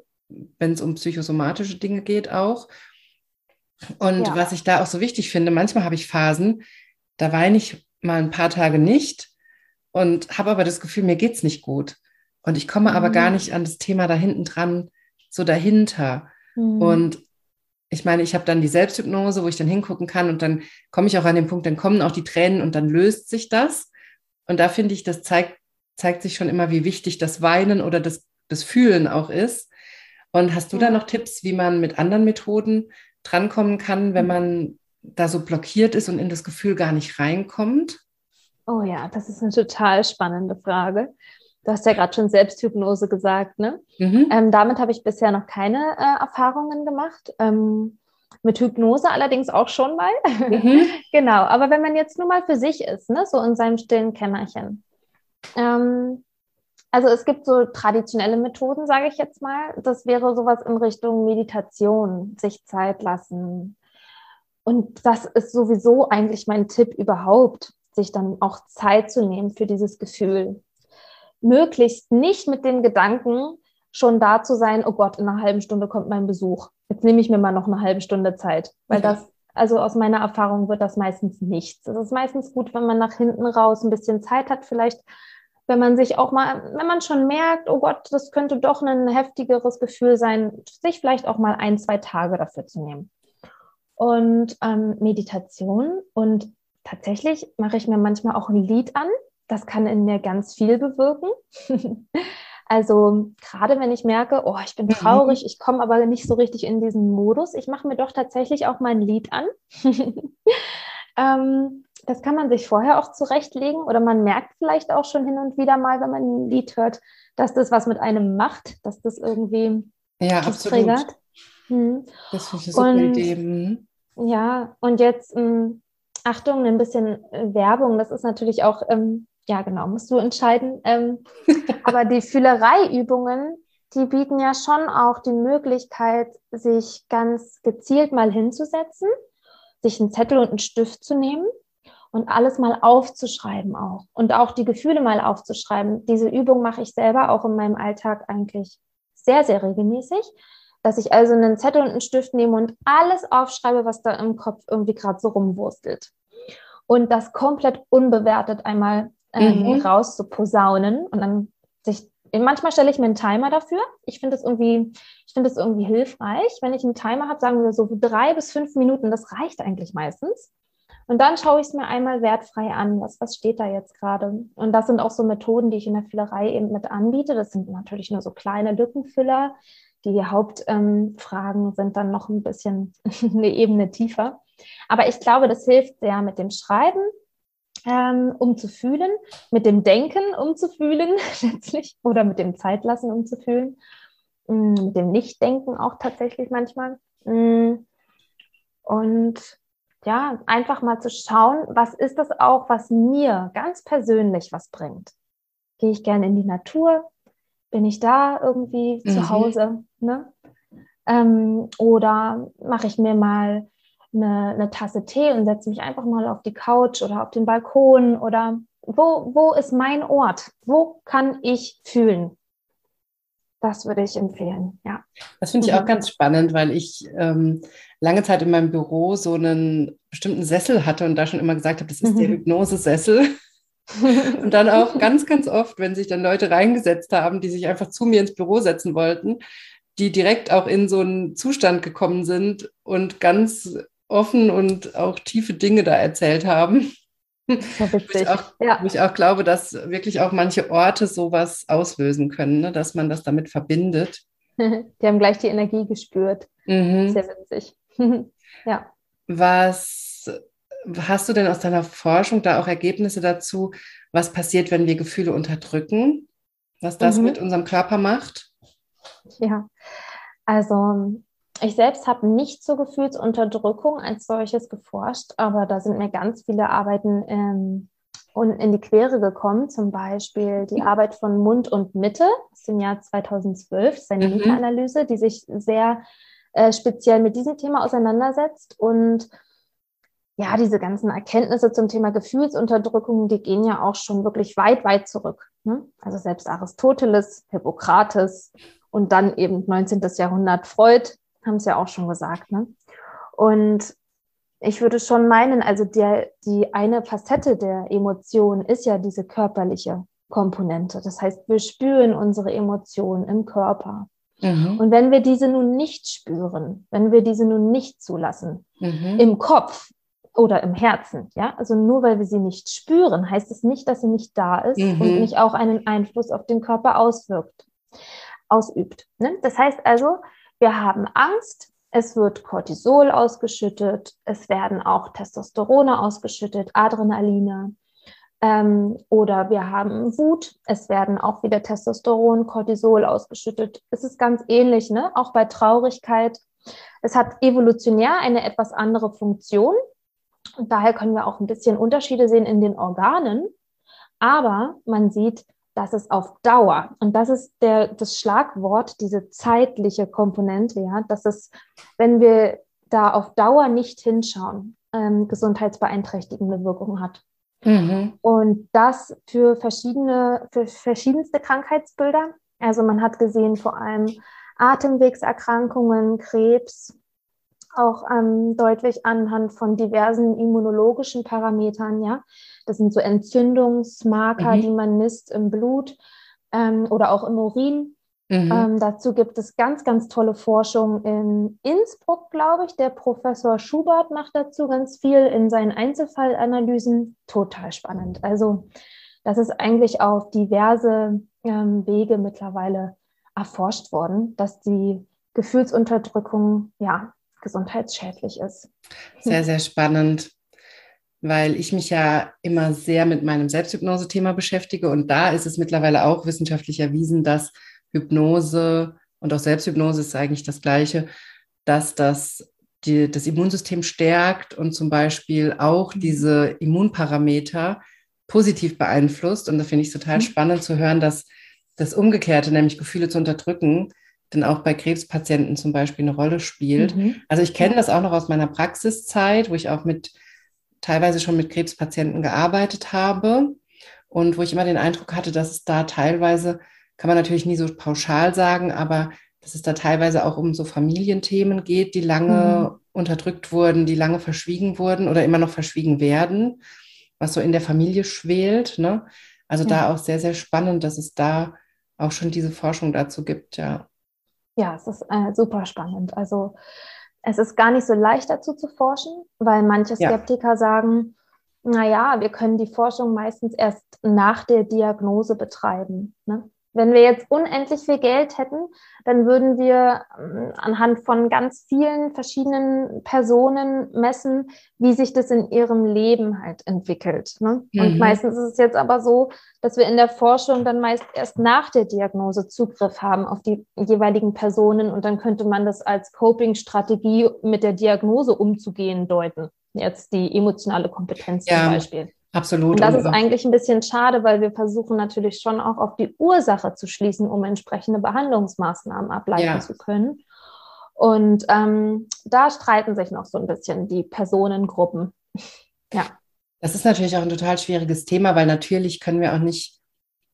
S1: wenn es um psychosomatische Dinge geht auch. Und ja. was ich da auch so wichtig finde, manchmal habe ich Phasen, da weine ich mal ein paar Tage nicht und habe aber das Gefühl, mir geht's nicht gut. Und ich komme mhm. aber gar mhm. nicht an das Thema da hinten dran, so dahinter. Mhm. Und ich meine, ich habe dann die Selbsthypnose, wo ich dann hingucken kann und dann komme ich auch an den Punkt, dann kommen auch die Tränen und dann löst sich das. Und da finde ich, das zeigt, zeigt sich schon immer, wie wichtig das Weinen oder das, das Fühlen auch ist. Und hast du da noch Tipps, wie man mit anderen Methoden drankommen kann, wenn mhm. man da so blockiert ist und in das Gefühl gar nicht reinkommt?
S2: Oh ja, das ist eine total spannende Frage. Du hast ja gerade schon Selbsthypnose gesagt, ne? Mhm. Ähm, damit habe ich bisher noch keine äh, Erfahrungen gemacht. Ähm, mit Hypnose allerdings auch schon mal. Mhm. genau, aber wenn man jetzt nur mal für sich ist, ne, so in seinem stillen Kämmerchen. Ähm, also es gibt so traditionelle Methoden, sage ich jetzt mal. Das wäre sowas in Richtung Meditation, sich Zeit lassen. Und das ist sowieso eigentlich mein Tipp überhaupt sich dann auch Zeit zu nehmen für dieses Gefühl. Möglichst nicht mit dem Gedanken, schon da zu sein, oh Gott, in einer halben Stunde kommt mein Besuch. Jetzt nehme ich mir mal noch eine halbe Stunde Zeit, weil okay. das, also aus meiner Erfahrung wird das meistens nichts. Es ist meistens gut, wenn man nach hinten raus ein bisschen Zeit hat, vielleicht wenn man sich auch mal, wenn man schon merkt, oh Gott, das könnte doch ein heftigeres Gefühl sein, sich vielleicht auch mal ein, zwei Tage dafür zu nehmen. Und ähm, Meditation und tatsächlich mache ich mir manchmal auch ein Lied an. Das kann in mir ganz viel bewirken. also gerade wenn ich merke, oh, ich bin mhm. traurig, ich komme aber nicht so richtig in diesen Modus, ich mache mir doch tatsächlich auch mal ein Lied an. ähm, das kann man sich vorher auch zurechtlegen oder man merkt vielleicht auch schon hin und wieder mal, wenn man ein Lied hört, dass das was mit einem macht, dass das irgendwie
S1: ja, absolut. triggert. Hm. Das finde ich eine super Idee. Mhm.
S2: Ja, und jetzt hm, Achtung, ein bisschen äh, Werbung, das ist natürlich auch, ähm, ja genau, musst du entscheiden. Ähm, aber die Fühlereiübungen, die bieten ja schon auch die Möglichkeit, sich ganz gezielt mal hinzusetzen, sich einen Zettel und einen Stift zu nehmen und alles mal aufzuschreiben auch und auch die Gefühle mal aufzuschreiben. Diese Übung mache ich selber auch in meinem Alltag eigentlich sehr, sehr regelmäßig. dass ich also einen Zettel und einen Stift nehme und alles aufschreibe, was da im Kopf irgendwie gerade so rumwurstelt. Und das komplett unbewertet einmal ähm, mhm. raus zu posaunen und dann sich manchmal stelle ich mir einen Timer dafür. Ich finde es irgendwie, ich finde es irgendwie hilfreich. Wenn ich einen Timer habe, sagen wir so drei bis fünf Minuten, das reicht eigentlich meistens. Und dann schaue ich es mir einmal wertfrei an, was, was steht da jetzt gerade. Und das sind auch so Methoden, die ich in der Füllerei eben mit anbiete. Das sind natürlich nur so kleine Lückenfüller. Die Hauptfragen ähm, sind dann noch ein bisschen eine Ebene tiefer. Aber ich glaube, das hilft sehr mit dem Schreiben, ähm, um zu fühlen, mit dem Denken, um zu fühlen, letztlich, oder mit dem Zeitlassen, um zu fühlen, mm, mit dem Nichtdenken auch tatsächlich manchmal. Mm. Und ja, einfach mal zu schauen, was ist das auch, was mir ganz persönlich was bringt. Gehe ich gerne in die Natur? Bin ich da irgendwie mhm. zu Hause? Ne? Ähm, oder mache ich mir mal eine, eine Tasse Tee und setze mich einfach mal auf die Couch oder auf den Balkon oder wo, wo ist mein Ort? Wo kann ich fühlen? Das würde ich empfehlen, ja.
S1: Das finde ich auch mhm. ganz spannend, weil ich ähm, lange Zeit in meinem Büro so einen bestimmten Sessel hatte und da schon immer gesagt habe, das ist mhm. der Hypnosesessel. und dann auch ganz, ganz oft, wenn sich dann Leute reingesetzt haben, die sich einfach zu mir ins Büro setzen wollten, die direkt auch in so einen Zustand gekommen sind und ganz offen und auch tiefe Dinge da erzählt haben. ich auch, ja. ich auch glaube, dass wirklich auch manche Orte sowas auslösen können, ne? dass man das damit verbindet.
S2: Die haben gleich die Energie gespürt. Mhm. Sehr witzig. ja.
S1: Was hast du denn aus deiner Forschung da auch Ergebnisse dazu, was passiert, wenn wir Gefühle unterdrücken? Was das mhm. mit unserem Körper macht?
S2: Ja, also ich selbst habe nicht zur Gefühlsunterdrückung als solches geforscht, aber da sind mir ganz viele Arbeiten ähm, in die Quere gekommen. Zum Beispiel die Arbeit von Mund und Mitte aus dem Jahr 2012, das ist eine mhm. Meta-Analyse, die sich sehr äh, speziell mit diesem Thema auseinandersetzt. Und ja, diese ganzen Erkenntnisse zum Thema Gefühlsunterdrückung, die gehen ja auch schon wirklich weit, weit zurück. Ne? Also selbst Aristoteles, Hippokrates und dann eben 19. Jahrhundert Freud haben es ja auch schon gesagt. Ne? Und ich würde schon meinen, also der, die eine Facette der Emotion ist ja diese körperliche Komponente. Das heißt, wir spüren unsere Emotionen im Körper. Mhm. Und wenn wir diese nun nicht spüren, wenn wir diese nun nicht zulassen, mhm. im Kopf oder im Herzen, ja, also nur weil wir sie nicht spüren, heißt es nicht, dass sie nicht da ist mhm. und nicht auch einen Einfluss auf den Körper auswirkt, ausübt. Ne? Das heißt also, wir haben Angst, es wird Cortisol ausgeschüttet, es werden auch Testosterone ausgeschüttet, Adrenaline. Ähm, oder wir haben Wut, es werden auch wieder Testosteron, Cortisol ausgeschüttet. Es ist ganz ähnlich, ne? auch bei Traurigkeit. Es hat evolutionär eine etwas andere Funktion. Und daher können wir auch ein bisschen Unterschiede sehen in den Organen. Aber man sieht, dass es auf Dauer, und das ist der, das Schlagwort, diese zeitliche Komponente, ja, dass es, wenn wir da auf Dauer nicht hinschauen, ähm, gesundheitsbeeinträchtigende Wirkungen hat. Mhm. Und das für verschiedene, für verschiedenste Krankheitsbilder. Also man hat gesehen vor allem Atemwegserkrankungen, Krebs, auch ähm, deutlich anhand von diversen immunologischen Parametern, ja. Das sind so Entzündungsmarker, mhm. die man misst im Blut ähm, oder auch im Urin. Mhm. Ähm, dazu gibt es ganz, ganz tolle Forschung in Innsbruck, glaube ich. Der Professor Schubert macht dazu ganz viel in seinen Einzelfallanalysen. Total spannend. Also das ist eigentlich auf diverse ähm, Wege mittlerweile erforscht worden, dass die Gefühlsunterdrückung ja gesundheitsschädlich ist.
S1: Sehr, sehr spannend, weil ich mich ja immer sehr mit meinem Selbsthypnose-Thema beschäftige und da ist es mittlerweile auch wissenschaftlich erwiesen, dass Hypnose und auch Selbsthypnose ist eigentlich das Gleiche, dass das die, das Immunsystem stärkt und zum Beispiel auch mhm. diese Immunparameter positiv beeinflusst. Und da finde ich total mhm. spannend zu hören, dass das Umgekehrte, nämlich Gefühle zu unterdrücken, denn auch bei Krebspatienten zum Beispiel eine Rolle spielt. Mhm. Also ich kenne das auch noch aus meiner Praxiszeit, wo ich auch mit teilweise schon mit Krebspatienten gearbeitet habe und wo ich immer den Eindruck hatte, dass es da teilweise, kann man natürlich nie so pauschal sagen, aber dass es da teilweise auch um so Familienthemen geht, die lange mhm. unterdrückt wurden, die lange verschwiegen wurden oder immer noch verschwiegen werden, was so in der Familie schwelt. Ne? Also ja. da auch sehr, sehr spannend, dass es da auch schon diese Forschung dazu gibt, ja.
S2: Ja, es ist äh, super spannend. Also es ist gar nicht so leicht dazu zu forschen, weil manche Skeptiker ja. sagen, naja, wir können die Forschung meistens erst nach der Diagnose betreiben. Ne? Wenn wir jetzt unendlich viel Geld hätten, dann würden wir ähm, anhand von ganz vielen verschiedenen Personen messen, wie sich das in ihrem Leben halt entwickelt. Ne? Mhm. Und meistens ist es jetzt aber so, dass wir in der Forschung dann meist erst nach der Diagnose Zugriff haben auf die jeweiligen Personen und dann könnte man das als Coping-Strategie mit der Diagnose umzugehen deuten. Jetzt die emotionale Kompetenz ja. zum Beispiel.
S1: Absolut.
S2: Und das ist eigentlich ein bisschen schade, weil wir versuchen natürlich schon auch auf die Ursache zu schließen, um entsprechende Behandlungsmaßnahmen ableiten ja. zu können. Und ähm, da streiten sich noch so ein bisschen die Personengruppen. ja.
S1: Das ist natürlich auch ein total schwieriges Thema, weil natürlich können wir auch nicht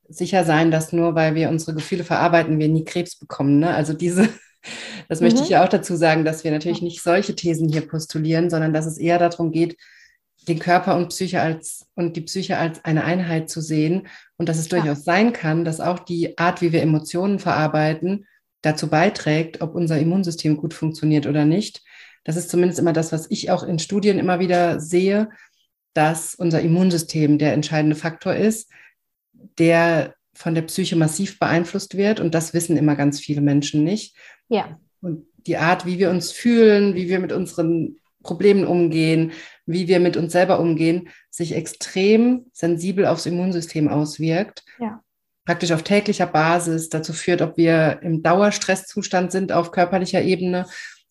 S1: sicher sein, dass nur weil wir unsere Gefühle verarbeiten, wir nie Krebs bekommen. Ne? Also diese, das mhm. möchte ich ja auch dazu sagen, dass wir natürlich nicht solche Thesen hier postulieren, sondern dass es eher darum geht, den Körper und Psyche als und die Psyche als eine Einheit zu sehen und dass es durchaus ja. sein kann, dass auch die Art, wie wir Emotionen verarbeiten, dazu beiträgt, ob unser Immunsystem gut funktioniert oder nicht. Das ist zumindest immer das, was ich auch in Studien immer wieder sehe, dass unser Immunsystem der entscheidende Faktor ist, der von der Psyche massiv beeinflusst wird. Und das wissen immer ganz viele Menschen nicht.
S2: Ja.
S1: Und die Art, wie wir uns fühlen, wie wir mit unseren Problemen umgehen, wie wir mit uns selber umgehen, sich extrem sensibel aufs Immunsystem auswirkt.
S2: Ja.
S1: Praktisch auf täglicher Basis dazu führt, ob wir im Dauerstresszustand sind auf körperlicher Ebene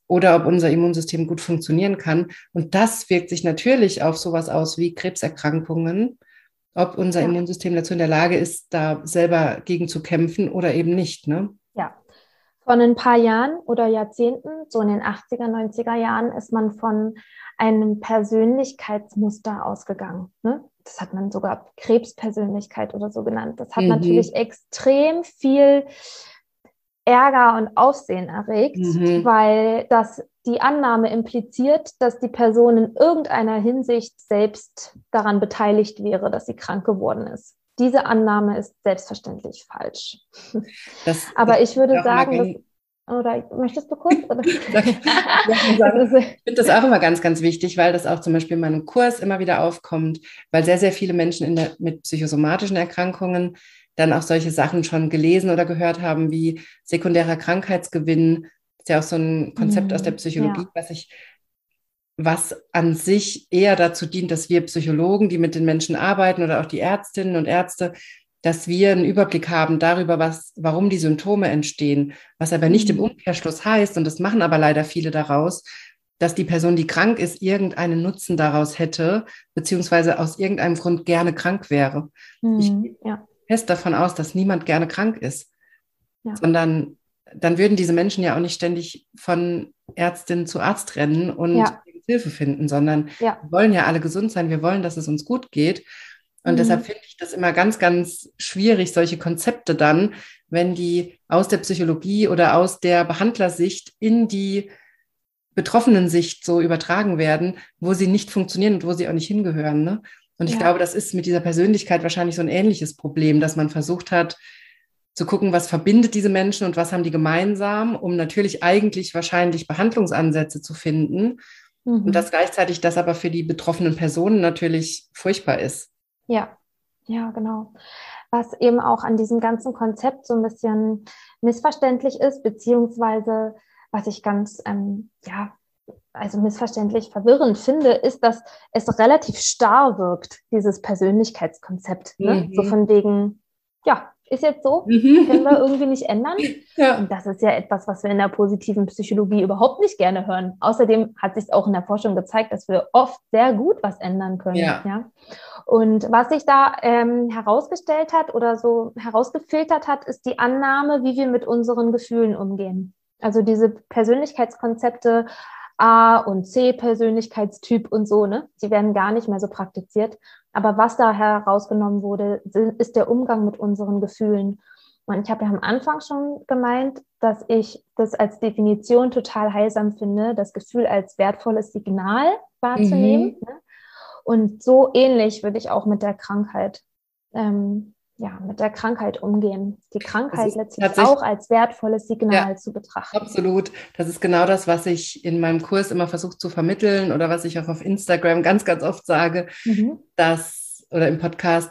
S1: oder ob unser Immunsystem gut funktionieren kann. Und das wirkt sich natürlich auf sowas aus wie Krebserkrankungen, ob unser ja. Immunsystem dazu in der Lage ist, da selber gegen zu kämpfen oder eben nicht. Ne?
S2: Von ein paar Jahren oder Jahrzehnten, so in den 80er, 90er Jahren, ist man von einem Persönlichkeitsmuster ausgegangen. Ne? Das hat man sogar Krebspersönlichkeit oder so genannt. Das hat mhm. natürlich extrem viel Ärger und Aufsehen erregt, mhm. weil das die Annahme impliziert, dass die Person in irgendeiner Hinsicht selbst daran beteiligt wäre, dass sie krank geworden ist. Diese Annahme ist selbstverständlich falsch. Das, Aber ich würde sagen, oder möchtest du kurz? ich
S1: finde das auch immer ganz, ganz wichtig, weil das auch zum Beispiel in meinem Kurs immer wieder aufkommt, weil sehr, sehr viele Menschen der, mit psychosomatischen Erkrankungen dann auch solche Sachen schon gelesen oder gehört haben, wie sekundärer Krankheitsgewinn. Das ist ja auch so ein Konzept mhm, aus der Psychologie, ja. was ich was an sich eher dazu dient, dass wir Psychologen, die mit den Menschen arbeiten oder auch die Ärztinnen und Ärzte dass wir einen Überblick haben darüber, was, warum die Symptome entstehen, was aber nicht im mhm. Umkehrschluss heißt, und das machen aber leider viele daraus, dass die Person, die krank ist, irgendeinen Nutzen daraus hätte, beziehungsweise aus irgendeinem Grund gerne krank wäre. Mhm, ich gehe ja. fest davon aus, dass niemand gerne krank ist, ja. sondern dann würden diese Menschen ja auch nicht ständig von Ärztin zu Arzt rennen und ja. Hilfe finden, sondern wir wollen ja alle gesund sein, wir wollen, dass es uns gut geht. Und mhm. deshalb finde ich das immer ganz, ganz schwierig, solche Konzepte dann, wenn die aus der Psychologie oder aus der Behandlersicht in die betroffenen Sicht so übertragen werden, wo sie nicht funktionieren und wo sie auch nicht hingehören. Ne? Und ich ja. glaube, das ist mit dieser Persönlichkeit wahrscheinlich so ein ähnliches Problem, dass man versucht hat, zu gucken, was verbindet diese Menschen und was haben die gemeinsam, um natürlich eigentlich wahrscheinlich Behandlungsansätze zu finden. Mhm. Und dass gleichzeitig das aber für die betroffenen Personen natürlich furchtbar ist.
S2: Ja, ja, genau. Was eben auch an diesem ganzen Konzept so ein bisschen missverständlich ist, beziehungsweise was ich ganz, ähm, ja, also missverständlich verwirrend finde, ist, dass es relativ starr wirkt, dieses Persönlichkeitskonzept. Ne? Mhm. So von wegen, ja, ist jetzt so, mhm. können wir irgendwie nicht ändern. Ja. Und das ist ja etwas, was wir in der positiven Psychologie überhaupt nicht gerne hören. Außerdem hat sich auch in der Forschung gezeigt, dass wir oft sehr gut was ändern können. Ja. ja? Und was sich da ähm, herausgestellt hat oder so herausgefiltert hat, ist die Annahme, wie wir mit unseren Gefühlen umgehen. Also diese Persönlichkeitskonzepte A und C Persönlichkeitstyp und so, ne? Die werden gar nicht mehr so praktiziert. Aber was da herausgenommen wurde, ist der Umgang mit unseren Gefühlen. Und ich habe ja am Anfang schon gemeint, dass ich das als Definition total heilsam finde, das Gefühl als wertvolles Signal wahrzunehmen. Mhm. Ne? Und so ähnlich würde ich auch mit der Krankheit, ähm, ja, mit der Krankheit umgehen. Die Krankheit letztlich auch als wertvolles Signal ja, zu betrachten.
S1: Absolut. Das ist genau das, was ich in meinem Kurs immer versuche zu vermitteln oder was ich auch auf Instagram ganz, ganz oft sage, mhm. dass, oder im Podcast,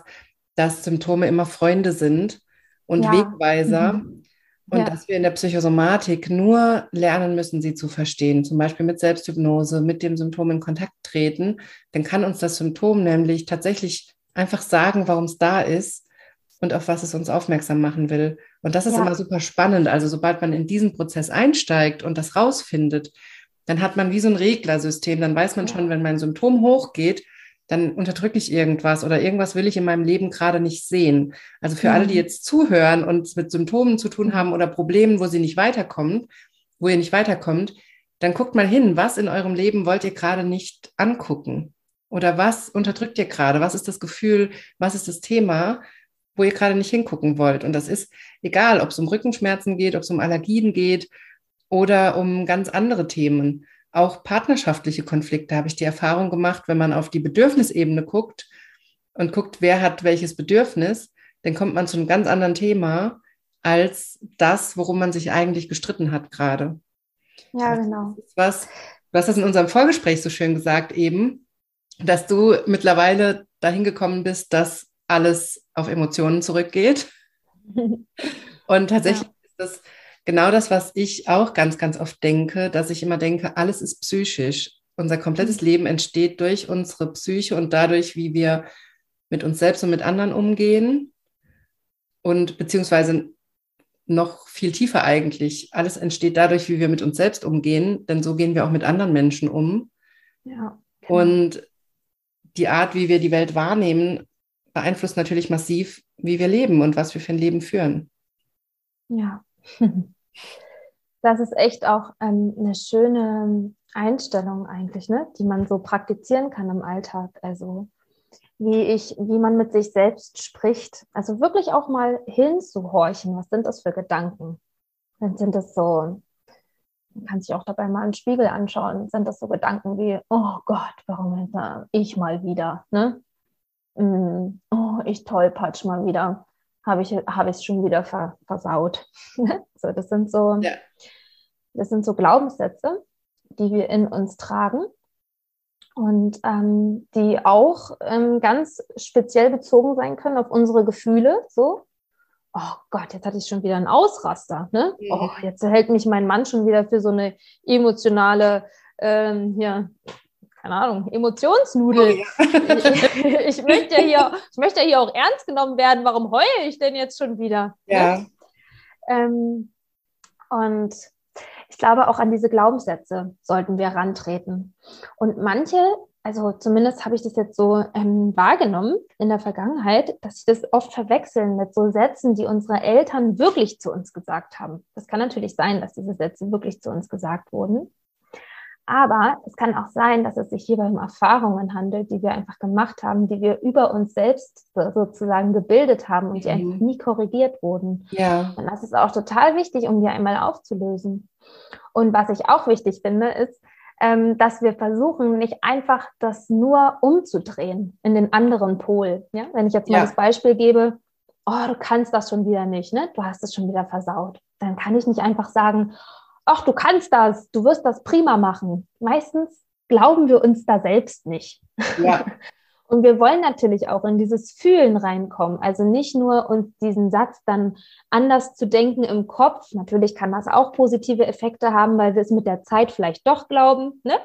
S1: dass Symptome immer Freunde sind und ja. Wegweiser. Mhm. Und ja. dass wir in der Psychosomatik nur lernen müssen, sie zu verstehen, zum Beispiel mit Selbsthypnose, mit dem Symptom in Kontakt treten, dann kann uns das Symptom nämlich tatsächlich einfach sagen, warum es da ist und auf was es uns aufmerksam machen will. Und das ist ja. immer super spannend. Also sobald man in diesen Prozess einsteigt und das rausfindet, dann hat man wie so ein Reglersystem. Dann weiß man schon, wenn mein Symptom hochgeht, dann unterdrücke ich irgendwas oder irgendwas will ich in meinem Leben gerade nicht sehen. Also für mhm. alle, die mhm. jetzt zuhören und mit Symptomen zu tun haben oder Problemen, wo sie nicht weiterkommen, wo ihr nicht weiterkommt, dann guckt mal hin, was in eurem Leben wollt ihr gerade nicht angucken? Oder was unterdrückt ihr gerade? Was ist das Gefühl? Was ist das Thema, wo ihr gerade nicht hingucken wollt? Und das ist egal, ob es um Rückenschmerzen geht, ob es um Allergien geht oder um ganz andere Themen auch partnerschaftliche Konflikte habe ich die Erfahrung gemacht, wenn man auf die Bedürfnisebene guckt und guckt, wer hat welches Bedürfnis, dann kommt man zu einem ganz anderen Thema als das, worum man sich eigentlich gestritten hat gerade.
S2: Ja, genau.
S1: Was, du hast das in unserem Vorgespräch so schön gesagt eben, dass du mittlerweile dahin gekommen bist, dass alles auf Emotionen zurückgeht. Und tatsächlich ja. ist das genau das, was ich auch ganz, ganz oft denke, dass ich immer denke, alles ist psychisch. Unser komplettes Leben entsteht durch unsere Psyche und dadurch, wie wir mit uns selbst und mit anderen umgehen. Und beziehungsweise noch viel tiefer eigentlich. Alles entsteht dadurch, wie wir mit uns selbst umgehen, denn so gehen wir auch mit anderen Menschen um. Ja, genau. Und die Art, wie wir die Welt wahrnehmen, beeinflusst natürlich massiv, wie wir leben und was wir für ein Leben führen.
S2: Ja. Das ist echt auch ähm, eine schöne Einstellung eigentlich, ne? die man so praktizieren kann im Alltag. Also wie ich, wie man mit sich selbst spricht. Also wirklich auch mal hinzuhorchen. Was sind das für Gedanken? Dann sind das so, man kann sich auch dabei mal einen Spiegel anschauen. Sind das so Gedanken wie, oh Gott, warum ich mal wieder? Ne? Mm, oh, ich tollpatsch mal wieder habe ich es schon wieder ver, versaut. so, das sind so, ja. das sind so Glaubenssätze, die wir in uns tragen und ähm, die auch ähm, ganz speziell bezogen sein können auf unsere Gefühle. So, oh Gott, jetzt hatte ich schon wieder einen Ausraster. Ne? Mhm. Oh, jetzt hält mich mein Mann schon wieder für so eine emotionale ähm, ja, keine Ahnung, Emotionsnudel. Oh, ja. ich, ich, möchte ja hier, ich möchte ja hier auch ernst genommen werden. Warum heule ich denn jetzt schon wieder?
S1: Ja.
S2: Ähm, und ich glaube, auch an diese Glaubenssätze sollten wir rantreten. Und manche, also zumindest habe ich das jetzt so ähm, wahrgenommen in der Vergangenheit, dass sie das oft verwechseln mit so Sätzen, die unsere Eltern wirklich zu uns gesagt haben. Das kann natürlich sein, dass diese Sätze wirklich zu uns gesagt wurden. Aber es kann auch sein, dass es sich hierbei um Erfahrungen handelt, die wir einfach gemacht haben, die wir über uns selbst sozusagen gebildet haben und die mhm. einfach nie korrigiert wurden.
S1: Ja.
S2: Und das ist auch total wichtig, um die einmal aufzulösen. Und was ich auch wichtig finde, ist, ähm, dass wir versuchen, nicht einfach das nur umzudrehen in den anderen Pol. Ja? Wenn ich jetzt mal ja. das Beispiel gebe, oh, du kannst das schon wieder nicht, ne? du hast es schon wieder versaut. Dann kann ich nicht einfach sagen, ach, du kannst das, du wirst das prima machen. Meistens glauben wir uns da selbst nicht. Ja. Und wir wollen natürlich auch in dieses Fühlen reinkommen. Also nicht nur uns diesen Satz dann anders zu denken im Kopf. Natürlich kann das auch positive Effekte haben, weil wir es mit der Zeit vielleicht doch glauben. Ne?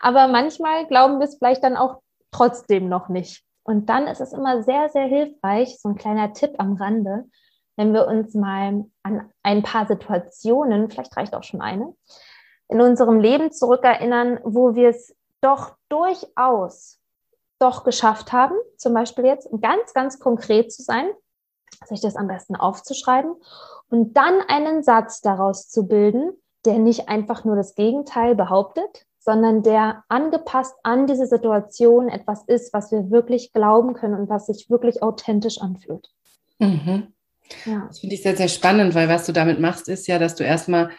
S2: Aber manchmal glauben wir es vielleicht dann auch trotzdem noch nicht. Und dann ist es immer sehr, sehr hilfreich, so ein kleiner Tipp am Rande, wenn wir uns mal an ein paar Situationen, vielleicht reicht auch schon eine, in unserem Leben zurückerinnern, wo wir es doch durchaus doch geschafft haben, zum Beispiel jetzt ganz, ganz konkret zu sein, sich das am besten aufzuschreiben und dann einen Satz daraus zu bilden, der nicht einfach nur das Gegenteil behauptet, sondern der angepasst an diese Situation etwas ist, was wir wirklich glauben können und was sich wirklich authentisch anfühlt.
S1: Mhm. Ja. Das finde ich sehr, sehr spannend, weil was du damit machst, ist ja, dass du erstmal,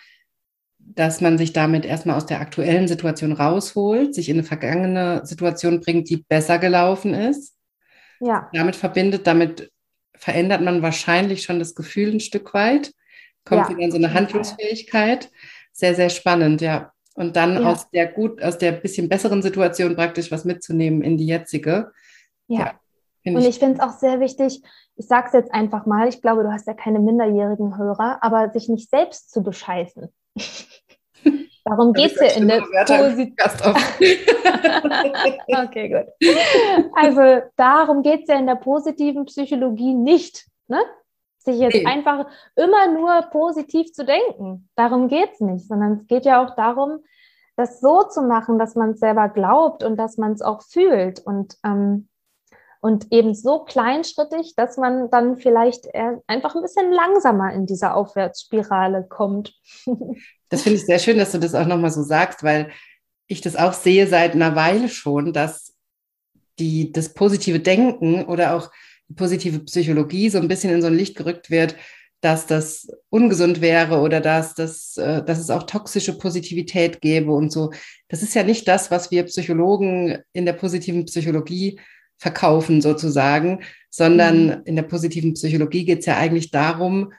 S1: dass man sich damit erstmal aus der aktuellen Situation rausholt, sich in eine vergangene Situation bringt, die besser gelaufen ist. Ja. Damit verbindet, damit verändert man wahrscheinlich schon das Gefühl ein Stück weit, kommt ja. wieder in so eine Handlungsfähigkeit. Sehr, sehr spannend, ja. Und dann ja. aus der gut, aus der bisschen besseren Situation praktisch was mitzunehmen in die jetzige.
S2: Ja. ja und ich finde es auch sehr wichtig, ich sage es jetzt einfach mal, ich glaube, du hast ja keine minderjährigen Hörer, aber sich nicht selbst zu bescheißen. Darum geht es ja in der okay, gut. Also darum geht es ja in der positiven Psychologie nicht. Ne? Sich jetzt nee. einfach immer nur positiv zu denken. Darum geht es nicht, sondern es geht ja auch darum, das so zu machen, dass man es selber glaubt und dass man es auch fühlt. Und ähm, und eben so kleinschrittig, dass man dann vielleicht einfach ein bisschen langsamer in dieser Aufwärtsspirale kommt.
S1: Das finde ich sehr schön, dass du das auch nochmal so sagst, weil ich das auch sehe seit einer Weile schon, dass die, das positive Denken oder auch die positive Psychologie so ein bisschen in so ein Licht gerückt wird, dass das ungesund wäre oder dass, das, äh, dass es auch toxische Positivität gäbe und so. Das ist ja nicht das, was wir Psychologen in der positiven Psychologie verkaufen sozusagen, sondern mhm. in der positiven Psychologie geht es ja eigentlich darum,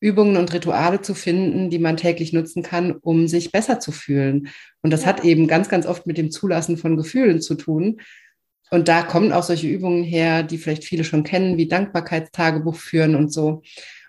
S1: Übungen und Rituale zu finden, die man täglich nutzen kann, um sich besser zu fühlen. Und das ja. hat eben ganz, ganz oft mit dem Zulassen von Gefühlen zu tun. Und da kommen auch solche Übungen her, die vielleicht viele schon kennen, wie Dankbarkeitstagebuch führen und so.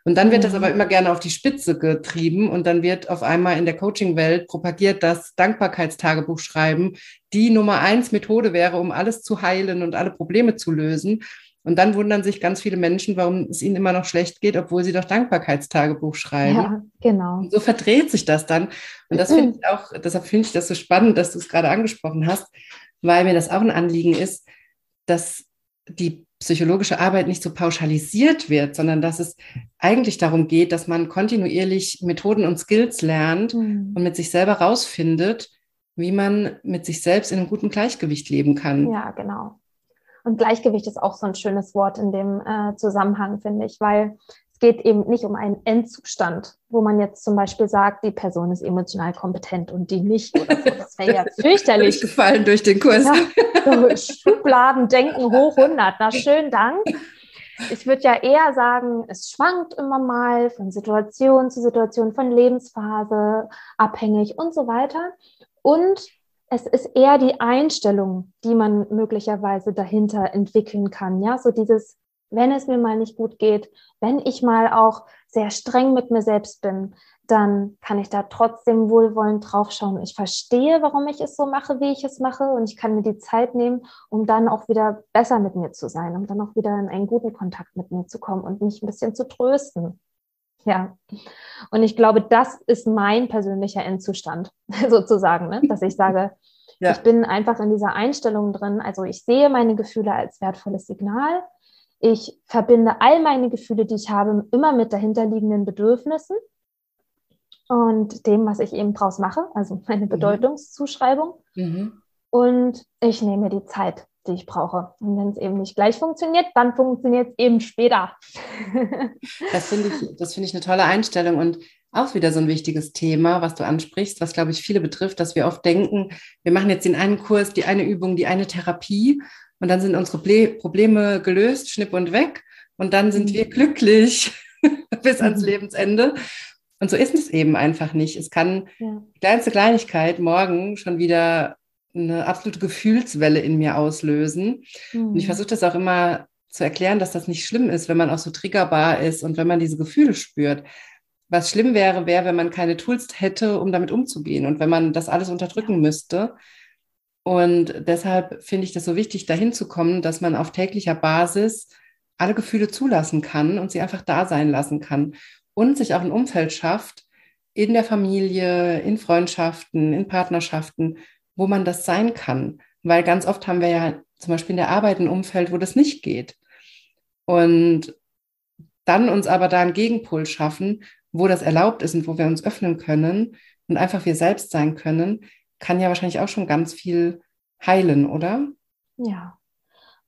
S1: Und dann wird mhm. das aber immer gerne auf die Spitze getrieben und dann wird auf einmal in der Coaching-Welt propagiert, dass Dankbarkeitstagebuch schreiben die Nummer eins Methode wäre, um alles zu heilen und alle Probleme zu lösen. Und dann wundern sich ganz viele Menschen, warum es ihnen immer noch schlecht geht, obwohl sie doch Dankbarkeitstagebuch schreiben. Ja,
S2: genau.
S1: Und so verdreht sich das dann. Und das finde ich auch, deshalb finde ich das so spannend, dass du es gerade angesprochen hast, weil mir das auch ein Anliegen ist, dass die psychologische Arbeit nicht so pauschalisiert wird, sondern dass es eigentlich darum geht, dass man kontinuierlich Methoden und Skills lernt mhm. und mit sich selber rausfindet, wie man mit sich selbst in einem guten Gleichgewicht leben kann.
S2: Ja, genau. Und Gleichgewicht ist auch so ein schönes Wort in dem äh, Zusammenhang, finde ich, weil geht eben nicht um einen Endzustand, wo man jetzt zum Beispiel sagt, die Person ist emotional kompetent und die nicht oder so. Das wäre ja fürchterlich.
S1: Gefallen durch den Kurs. Ja,
S2: Schubladen denken hoch 100. Na, schönen Dank. Ich würde ja eher sagen, es schwankt immer mal von Situation zu Situation, von Lebensphase abhängig und so weiter. Und es ist eher die Einstellung, die man möglicherweise dahinter entwickeln kann. Ja, so dieses, wenn es mir mal nicht gut geht, wenn ich mal auch sehr streng mit mir selbst bin, dann kann ich da trotzdem wohlwollend draufschauen. Ich verstehe, warum ich es so mache, wie ich es mache, und ich kann mir die Zeit nehmen, um dann auch wieder besser mit mir zu sein, um dann auch wieder in einen guten Kontakt mit mir zu kommen und mich ein bisschen zu trösten. Ja, und ich glaube, das ist mein persönlicher Endzustand sozusagen, ne? dass ich sage, ja. ich bin einfach in dieser Einstellung drin. Also ich sehe meine Gefühle als wertvolles Signal. Ich verbinde all meine Gefühle, die ich habe, immer mit dahinterliegenden Bedürfnissen und dem, was ich eben draus mache, also meine mhm. Bedeutungszuschreibung. Mhm. Und ich nehme die Zeit die ich brauche. Und wenn es eben nicht gleich funktioniert, dann funktioniert es eben später.
S1: das finde ich, das ich eine tolle Einstellung und auch wieder so ein wichtiges Thema, was du ansprichst, was glaube ich viele betrifft, dass wir oft denken, wir machen jetzt den einen Kurs, die eine Übung, die eine Therapie und dann sind unsere Probleme gelöst, schnipp und weg und dann sind mhm. wir glücklich bis ans mhm. Lebensende. Und so ist es eben einfach nicht. Es kann ja. die kleinste Kleinigkeit morgen schon wieder eine absolute Gefühlswelle in mir auslösen. Mhm. Und ich mhm. versuche das auch immer zu erklären, dass das nicht schlimm ist, wenn man auch so triggerbar ist und wenn man diese Gefühle spürt. Was schlimm wäre, wäre, wenn man keine Tools hätte, um damit umzugehen und wenn man das alles unterdrücken müsste. Und deshalb finde ich das so wichtig, dahin zu kommen, dass man auf täglicher Basis alle Gefühle zulassen kann und sie einfach da sein lassen kann und sich auch ein Umfeld schafft, in der Familie, in Freundschaften, in Partnerschaften, wo man das sein kann. Weil ganz oft haben wir ja zum Beispiel in der Arbeit ein Umfeld, wo das nicht geht. Und dann uns aber da einen Gegenpol schaffen, wo das erlaubt ist und wo wir uns öffnen können und einfach wir selbst sein können, kann ja wahrscheinlich auch schon ganz viel heilen, oder?
S2: Ja,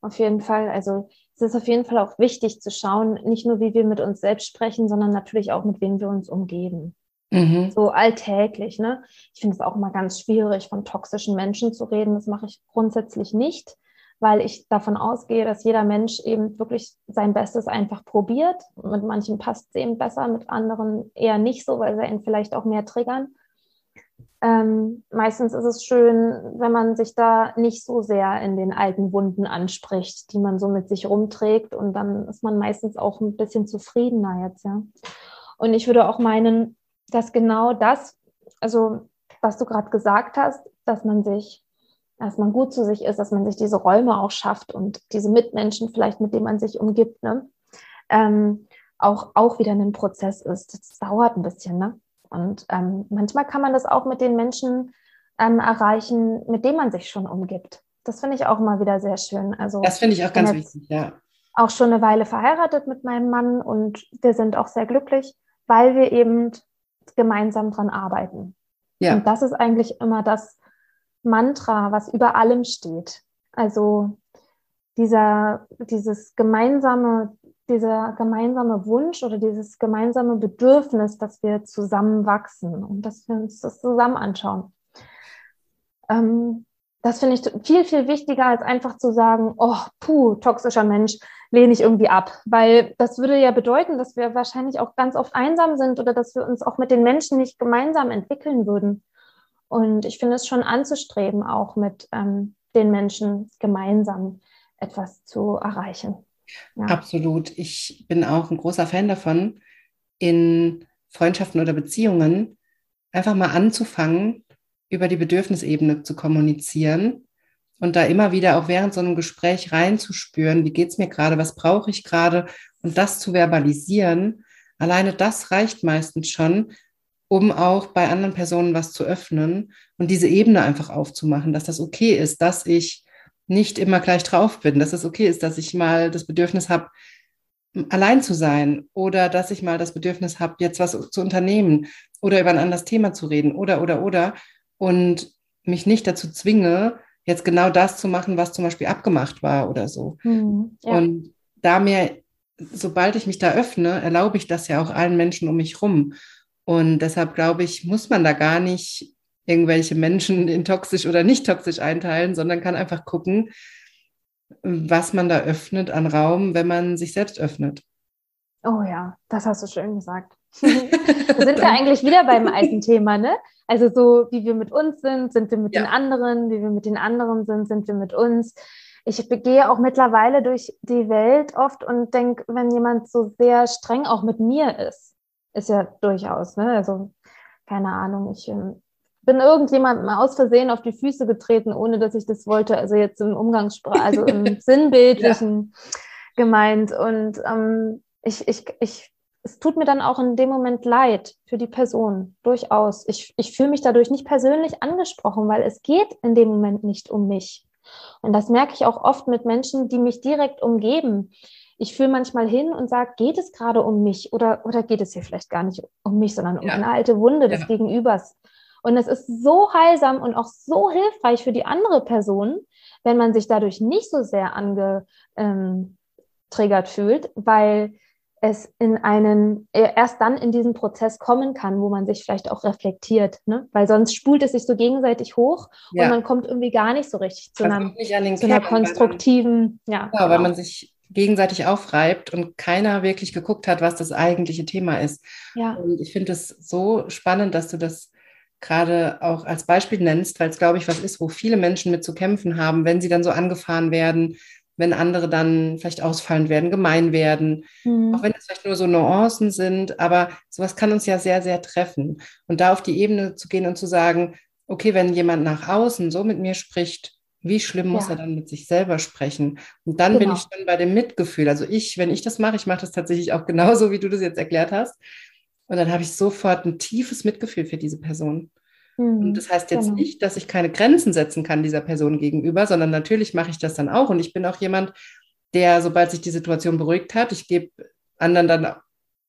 S2: auf jeden Fall. Also es ist auf jeden Fall auch wichtig zu schauen, nicht nur, wie wir mit uns selbst sprechen, sondern natürlich auch, mit wem wir uns umgeben. Mhm. So alltäglich. Ne? Ich finde es auch immer ganz schwierig, von toxischen Menschen zu reden. Das mache ich grundsätzlich nicht, weil ich davon ausgehe, dass jeder Mensch eben wirklich sein Bestes einfach probiert. Mit manchen passt es eben besser, mit anderen eher nicht so, weil sie ihn vielleicht auch mehr triggern. Ähm, meistens ist es schön, wenn man sich da nicht so sehr in den alten Wunden anspricht, die man so mit sich rumträgt. Und dann ist man meistens auch ein bisschen zufriedener jetzt, ja. Und ich würde auch meinen, dass genau das, also was du gerade gesagt hast, dass man sich, dass man gut zu sich ist, dass man sich diese Räume auch schafft und diese Mitmenschen vielleicht, mit denen man sich umgibt, ne? Ähm, auch, auch wieder ein Prozess ist. Das dauert ein bisschen, ne? Und ähm, manchmal kann man das auch mit den Menschen ähm, erreichen, mit denen man sich schon umgibt. Das finde ich auch mal wieder sehr schön. Also,
S1: das finde ich auch ganz wichtig, ja.
S2: Auch schon eine Weile verheiratet mit meinem Mann und wir sind auch sehr glücklich, weil wir eben gemeinsam dran arbeiten. Ja. Und das ist eigentlich immer das Mantra, was über allem steht. Also dieser, dieses gemeinsame dieser gemeinsame Wunsch oder dieses gemeinsame Bedürfnis, dass wir zusammen wachsen und dass wir uns das zusammen anschauen. Ähm, das finde ich viel, viel wichtiger, als einfach zu sagen, oh, puh, toxischer Mensch, lehne ich irgendwie ab. Weil das würde ja bedeuten, dass wir wahrscheinlich auch ganz oft einsam sind oder dass wir uns auch mit den Menschen nicht gemeinsam entwickeln würden. Und ich finde es schon anzustreben, auch mit ähm, den Menschen gemeinsam etwas zu erreichen.
S1: Ja. Absolut. Ich bin auch ein großer Fan davon, in Freundschaften oder Beziehungen einfach mal anzufangen, über die Bedürfnisebene zu kommunizieren und da immer wieder auch während so einem Gespräch reinzuspüren, wie geht es mir gerade, was brauche ich gerade und das zu verbalisieren. Alleine das reicht meistens schon, um auch bei anderen Personen was zu öffnen und diese Ebene einfach aufzumachen, dass das okay ist, dass ich nicht immer gleich drauf bin, dass es okay ist, dass ich mal das Bedürfnis habe, allein zu sein oder dass ich mal das Bedürfnis habe, jetzt was zu unternehmen oder über ein anderes Thema zu reden oder, oder, oder und mich nicht dazu zwinge, jetzt genau das zu machen, was zum Beispiel abgemacht war oder so. Mhm, ja. Und da mir, sobald ich mich da öffne, erlaube ich das ja auch allen Menschen um mich rum. Und deshalb glaube ich, muss man da gar nicht irgendwelche Menschen in toxisch oder nicht toxisch einteilen, sondern kann einfach gucken, was man da öffnet an Raum, wenn man sich selbst öffnet.
S2: Oh ja, das hast du schön gesagt. da sind wir eigentlich wieder beim alten Thema, ne? Also so, wie wir mit uns sind, sind wir mit ja. den anderen, wie wir mit den anderen sind, sind wir mit uns. Ich gehe auch mittlerweile durch die Welt oft und denke, wenn jemand so sehr streng auch mit mir ist, ist ja durchaus, ne? Also keine Ahnung, ich ähm, bin irgendjemandem aus Versehen auf die Füße getreten, ohne dass ich das wollte. Also jetzt im Umgangssprache, also im Sinnbildlichen ja. gemeint. Und ähm, ich, ich, ich, es tut mir dann auch in dem Moment leid für die Person, durchaus. Ich, ich fühle mich dadurch nicht persönlich angesprochen, weil es geht in dem Moment nicht um mich. Und das merke ich auch oft mit Menschen, die mich direkt umgeben. Ich fühle manchmal hin und sage, geht es gerade um mich oder, oder geht es hier vielleicht gar nicht um mich, sondern um ja. eine alte Wunde des ja. Gegenübers. Und es ist so heilsam und auch so hilfreich für die andere Person, wenn man sich dadurch nicht so sehr angetriggert ähm, fühlt, weil es in einen, äh, erst dann in diesen Prozess kommen kann, wo man sich vielleicht auch reflektiert, ne? weil sonst spult es sich so gegenseitig hoch ja. und man kommt irgendwie gar nicht so richtig zu, also einem, zu einer konstruktiven,
S1: man, ja. Genau, weil man sich gegenseitig aufreibt und keiner wirklich geguckt hat, was das eigentliche Thema ist. Ja. Und ich finde es so spannend, dass du das gerade auch als Beispiel nennst, weil es, glaube ich, was ist, wo viele Menschen mit zu kämpfen haben, wenn sie dann so angefahren werden, wenn andere dann vielleicht ausfallend werden, gemein werden, mhm. auch wenn es vielleicht nur so Nuancen sind, aber sowas kann uns ja sehr, sehr treffen. Und da auf die Ebene zu gehen und zu sagen, okay, wenn jemand nach außen so mit mir spricht, wie schlimm muss ja. er dann mit sich selber sprechen? Und dann genau. bin ich schon bei dem Mitgefühl. Also ich, wenn ich das mache, ich mache das tatsächlich auch genauso, wie du das jetzt erklärt hast. Und dann habe ich sofort ein tiefes Mitgefühl für diese Person. Mhm, und das heißt jetzt genau. nicht, dass ich keine Grenzen setzen kann dieser Person gegenüber, sondern natürlich mache ich das dann auch. Und ich bin auch jemand, der, sobald sich die Situation beruhigt hat, ich gebe anderen dann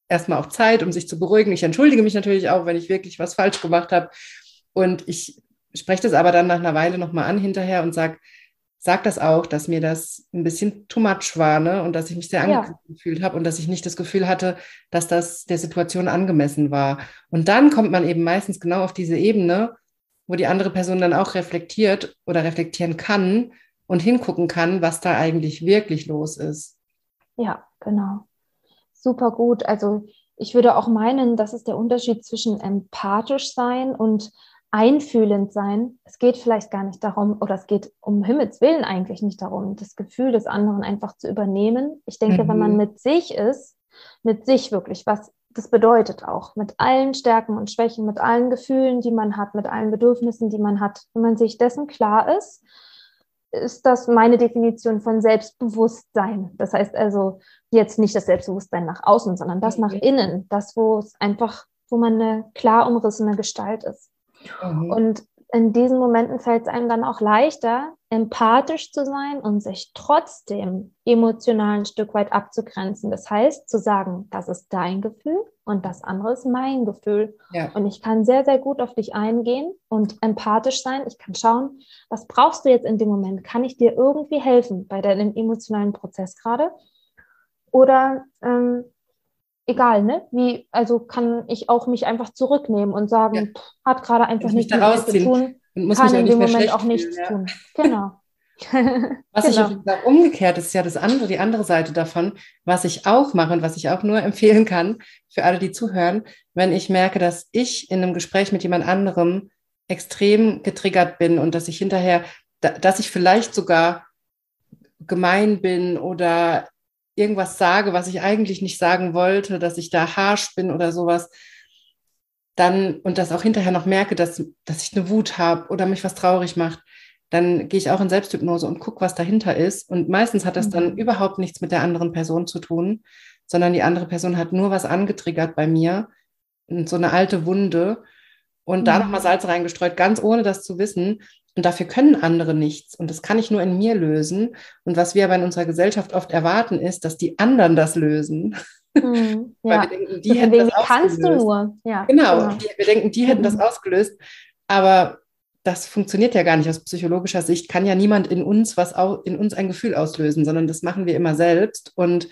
S1: erstmal auch Zeit, um sich zu beruhigen. Ich entschuldige mich natürlich auch, wenn ich wirklich was falsch gemacht habe. Und ich spreche das aber dann nach einer Weile nochmal an hinterher und sage, sage das auch, dass mir das ein bisschen too much war ne? und dass ich mich sehr angegriffen ja. gefühlt habe und dass ich nicht das Gefühl hatte, dass das der Situation angemessen war. Und dann kommt man eben meistens genau auf diese Ebene, wo die andere Person dann auch reflektiert oder reflektieren kann und hingucken kann, was da eigentlich wirklich los ist.
S2: Ja, genau. Super gut. Also ich würde auch meinen, das ist der Unterschied zwischen empathisch sein und einfühlend sein. Es geht vielleicht gar nicht darum, oder es geht um Himmels Willen eigentlich nicht darum, das Gefühl des anderen einfach zu übernehmen. Ich denke, mhm. wenn man mhm. mit sich ist, mit sich wirklich, was das bedeutet auch, mit allen Stärken und Schwächen, mit allen Gefühlen, die man hat, mit allen Bedürfnissen, die man hat, wenn man sich dessen klar ist, ist das meine Definition von Selbstbewusstsein. Das heißt also jetzt nicht das Selbstbewusstsein nach außen, sondern das nach innen, das, wo es einfach, wo man eine klar umrissene Gestalt ist. Mhm. Und in diesen Momenten fällt es einem dann auch leichter, empathisch zu sein und sich trotzdem emotional ein Stück weit abzugrenzen. Das heißt, zu sagen, das ist dein Gefühl und das andere ist mein Gefühl. Ja. Und ich kann sehr, sehr gut auf dich eingehen und empathisch sein. Ich kann schauen, was brauchst du jetzt in dem Moment? Kann ich dir irgendwie helfen bei deinem emotionalen Prozess gerade? Oder ähm, egal, ne? Wie, also kann ich auch mich einfach zurücknehmen und sagen, ja. pff, hat gerade einfach nichts mit zu tun, und muss kann in dem Moment auch nichts ja. tun. Genau.
S1: was genau. ich auch umgekehrt ist ja das andere, die andere Seite davon, was ich auch mache und was ich auch nur empfehlen kann für alle, die zuhören, wenn ich merke, dass ich in einem Gespräch mit jemand anderem extrem getriggert bin und dass ich hinterher, dass ich vielleicht sogar gemein bin oder irgendwas sage, was ich eigentlich nicht sagen wollte, dass ich da harsch bin oder sowas, dann und das auch hinterher noch merke, dass, dass ich eine Wut habe oder mich was traurig macht, dann gehe ich auch in Selbsthypnose und gucke, was dahinter ist. Und meistens hat das dann mhm. überhaupt nichts mit der anderen Person zu tun, sondern die andere Person hat nur was angetriggert bei mir, so eine alte Wunde und mhm. da nochmal Salz reingestreut, ganz ohne das zu wissen. Und dafür können andere nichts. Und das kann ich nur in mir lösen. Und was wir aber in unserer Gesellschaft oft erwarten, ist, dass die anderen das lösen. Hm, Weil ja. wir denken, die hätten das kannst du nur. Ja, genau, genau. Wir denken, die hätten das mhm. ausgelöst. Aber das funktioniert ja gar nicht aus psychologischer Sicht. Kann ja niemand in uns was in uns ein Gefühl auslösen, sondern das machen wir immer selbst. Und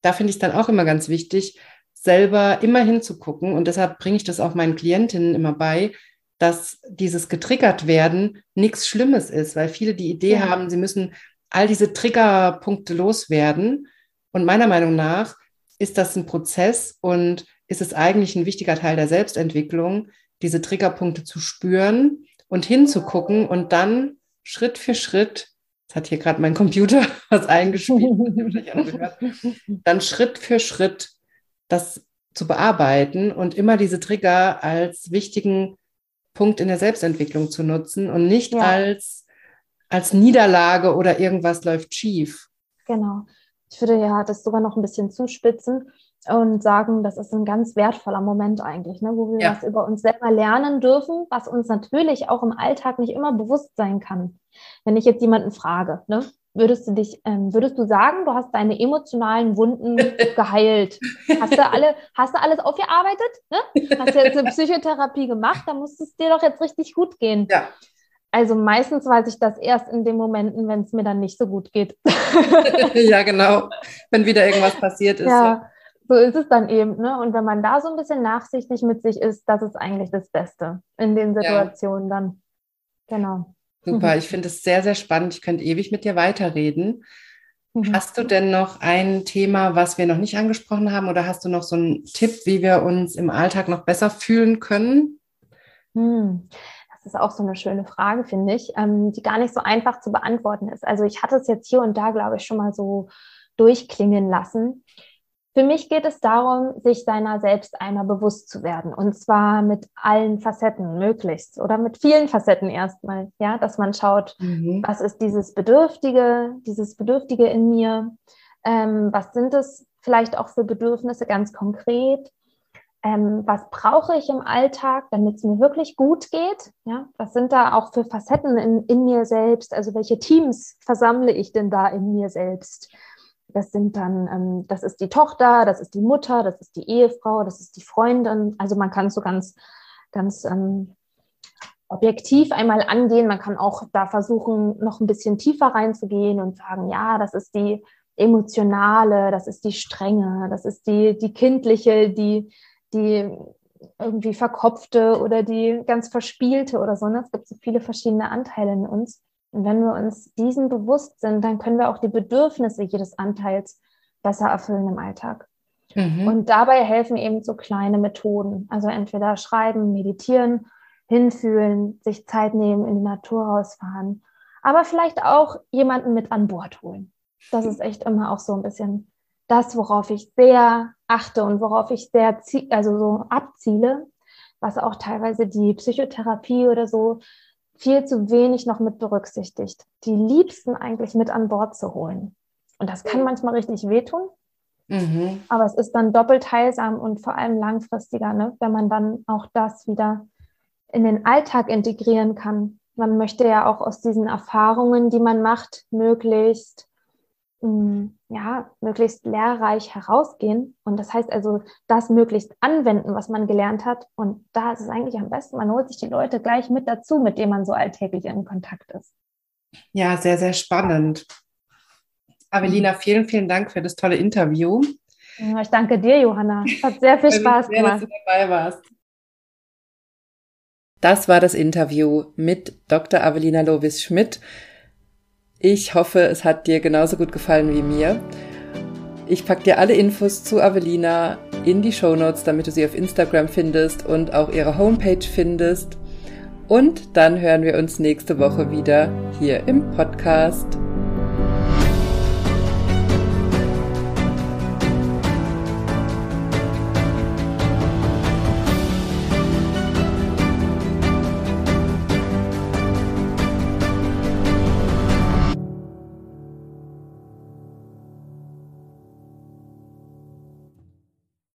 S1: da finde ich es dann auch immer ganz wichtig, selber immer hinzugucken. Und deshalb bringe ich das auch meinen Klientinnen immer bei, dass dieses getriggert werden nichts Schlimmes ist, weil viele die Idee ja. haben, sie müssen all diese Triggerpunkte loswerden. Und meiner Meinung nach ist das ein Prozess und ist es eigentlich ein wichtiger Teil der Selbstentwicklung, diese Triggerpunkte zu spüren und hinzugucken und dann Schritt für Schritt, das hat hier gerade mein Computer was eingespielt, dann Schritt für Schritt das zu bearbeiten und immer diese Trigger als wichtigen Punkt in der Selbstentwicklung zu nutzen und nicht ja. als, als Niederlage oder irgendwas läuft schief.
S2: Genau. Ich würde ja das sogar noch ein bisschen zuspitzen und sagen, das ist ein ganz wertvoller Moment eigentlich, ne, wo wir ja. was über uns selber lernen dürfen, was uns natürlich auch im Alltag nicht immer bewusst sein kann. Wenn ich jetzt jemanden frage, ne, würdest du dich, ähm, würdest du sagen, du hast deine emotionalen Wunden geheilt? Hast du alle, hast du alles aufgearbeitet? Ne? Hast du jetzt eine Psychotherapie gemacht? Da muss es dir doch jetzt richtig gut gehen. Ja. Also meistens weiß ich das erst in den Momenten, wenn es mir dann nicht so gut geht.
S1: ja, genau. Wenn wieder irgendwas passiert ist. Ja,
S2: ja, so ist es dann eben. Ne? Und wenn man da so ein bisschen nachsichtig mit sich ist, das ist eigentlich das Beste in den Situationen ja. dann. Genau.
S1: Super, ich finde es sehr, sehr spannend. Ich könnte ewig mit dir weiterreden. Mhm. Hast du denn noch ein Thema, was wir noch nicht angesprochen haben, oder hast du noch so einen Tipp, wie wir uns im Alltag noch besser fühlen können?
S2: Hm. Das ist auch so eine schöne Frage, finde ich, ähm, die gar nicht so einfach zu beantworten ist. Also ich hatte es jetzt hier und da, glaube ich, schon mal so durchklingen lassen. Für mich geht es darum, sich seiner selbst einmal bewusst zu werden. Und zwar mit allen Facetten möglichst. Oder mit vielen Facetten erstmal, ja, dass man schaut, mhm. was ist dieses Bedürftige, dieses Bedürftige in mir, ähm, was sind es vielleicht auch für Bedürfnisse ganz konkret, ähm, was brauche ich im Alltag, damit es mir wirklich gut geht, ja, was sind da auch für Facetten in, in mir selbst, also welche Teams versammle ich denn da in mir selbst? Das sind dann, ähm, das ist die Tochter, das ist die Mutter, das ist die Ehefrau, das ist die Freundin. Also man kann so ganz, ganz ähm, objektiv einmal angehen. Man kann auch da versuchen, noch ein bisschen tiefer reinzugehen und sagen, ja, das ist die emotionale, das ist die strenge, das ist die, die kindliche, die, die irgendwie verkopfte oder die ganz verspielte oder so. Ne? Es gibt so viele verschiedene Anteile in uns. Und wenn wir uns diesen bewusst sind, dann können wir auch die Bedürfnisse jedes Anteils besser erfüllen im Alltag. Mhm. Und dabei helfen eben so kleine Methoden. Also entweder schreiben, meditieren, hinfühlen, sich Zeit nehmen, in die Natur rausfahren, aber vielleicht auch jemanden mit an Bord holen. Das ist echt immer auch so ein bisschen das, worauf ich sehr achte und worauf ich sehr also so abziele, was auch teilweise die Psychotherapie oder so viel zu wenig noch mit berücksichtigt. Die Liebsten eigentlich mit an Bord zu holen. Und das kann manchmal richtig wehtun, mhm. aber es ist dann doppelt heilsam und vor allem langfristiger, ne? wenn man dann auch das wieder in den Alltag integrieren kann. Man möchte ja auch aus diesen Erfahrungen, die man macht, möglichst ja, möglichst lehrreich herausgehen. Und das heißt also, das möglichst anwenden, was man gelernt hat. Und da ist es eigentlich am besten, man holt sich die Leute gleich mit dazu, mit denen man so alltäglich in Kontakt ist.
S1: Ja, sehr, sehr spannend. Avelina, vielen, vielen Dank für das tolle Interview.
S2: Ich danke dir, Johanna. Es hat sehr viel Spaß sehr, gemacht. Dass du dabei warst.
S1: Das war das Interview mit Dr. Avelina Lovis-Schmidt. Ich hoffe, es hat dir genauso gut gefallen wie mir. Ich packe dir alle Infos zu Avelina in die Show Notes, damit du sie auf Instagram findest und auch ihre Homepage findest. Und dann hören wir uns nächste Woche wieder hier im Podcast.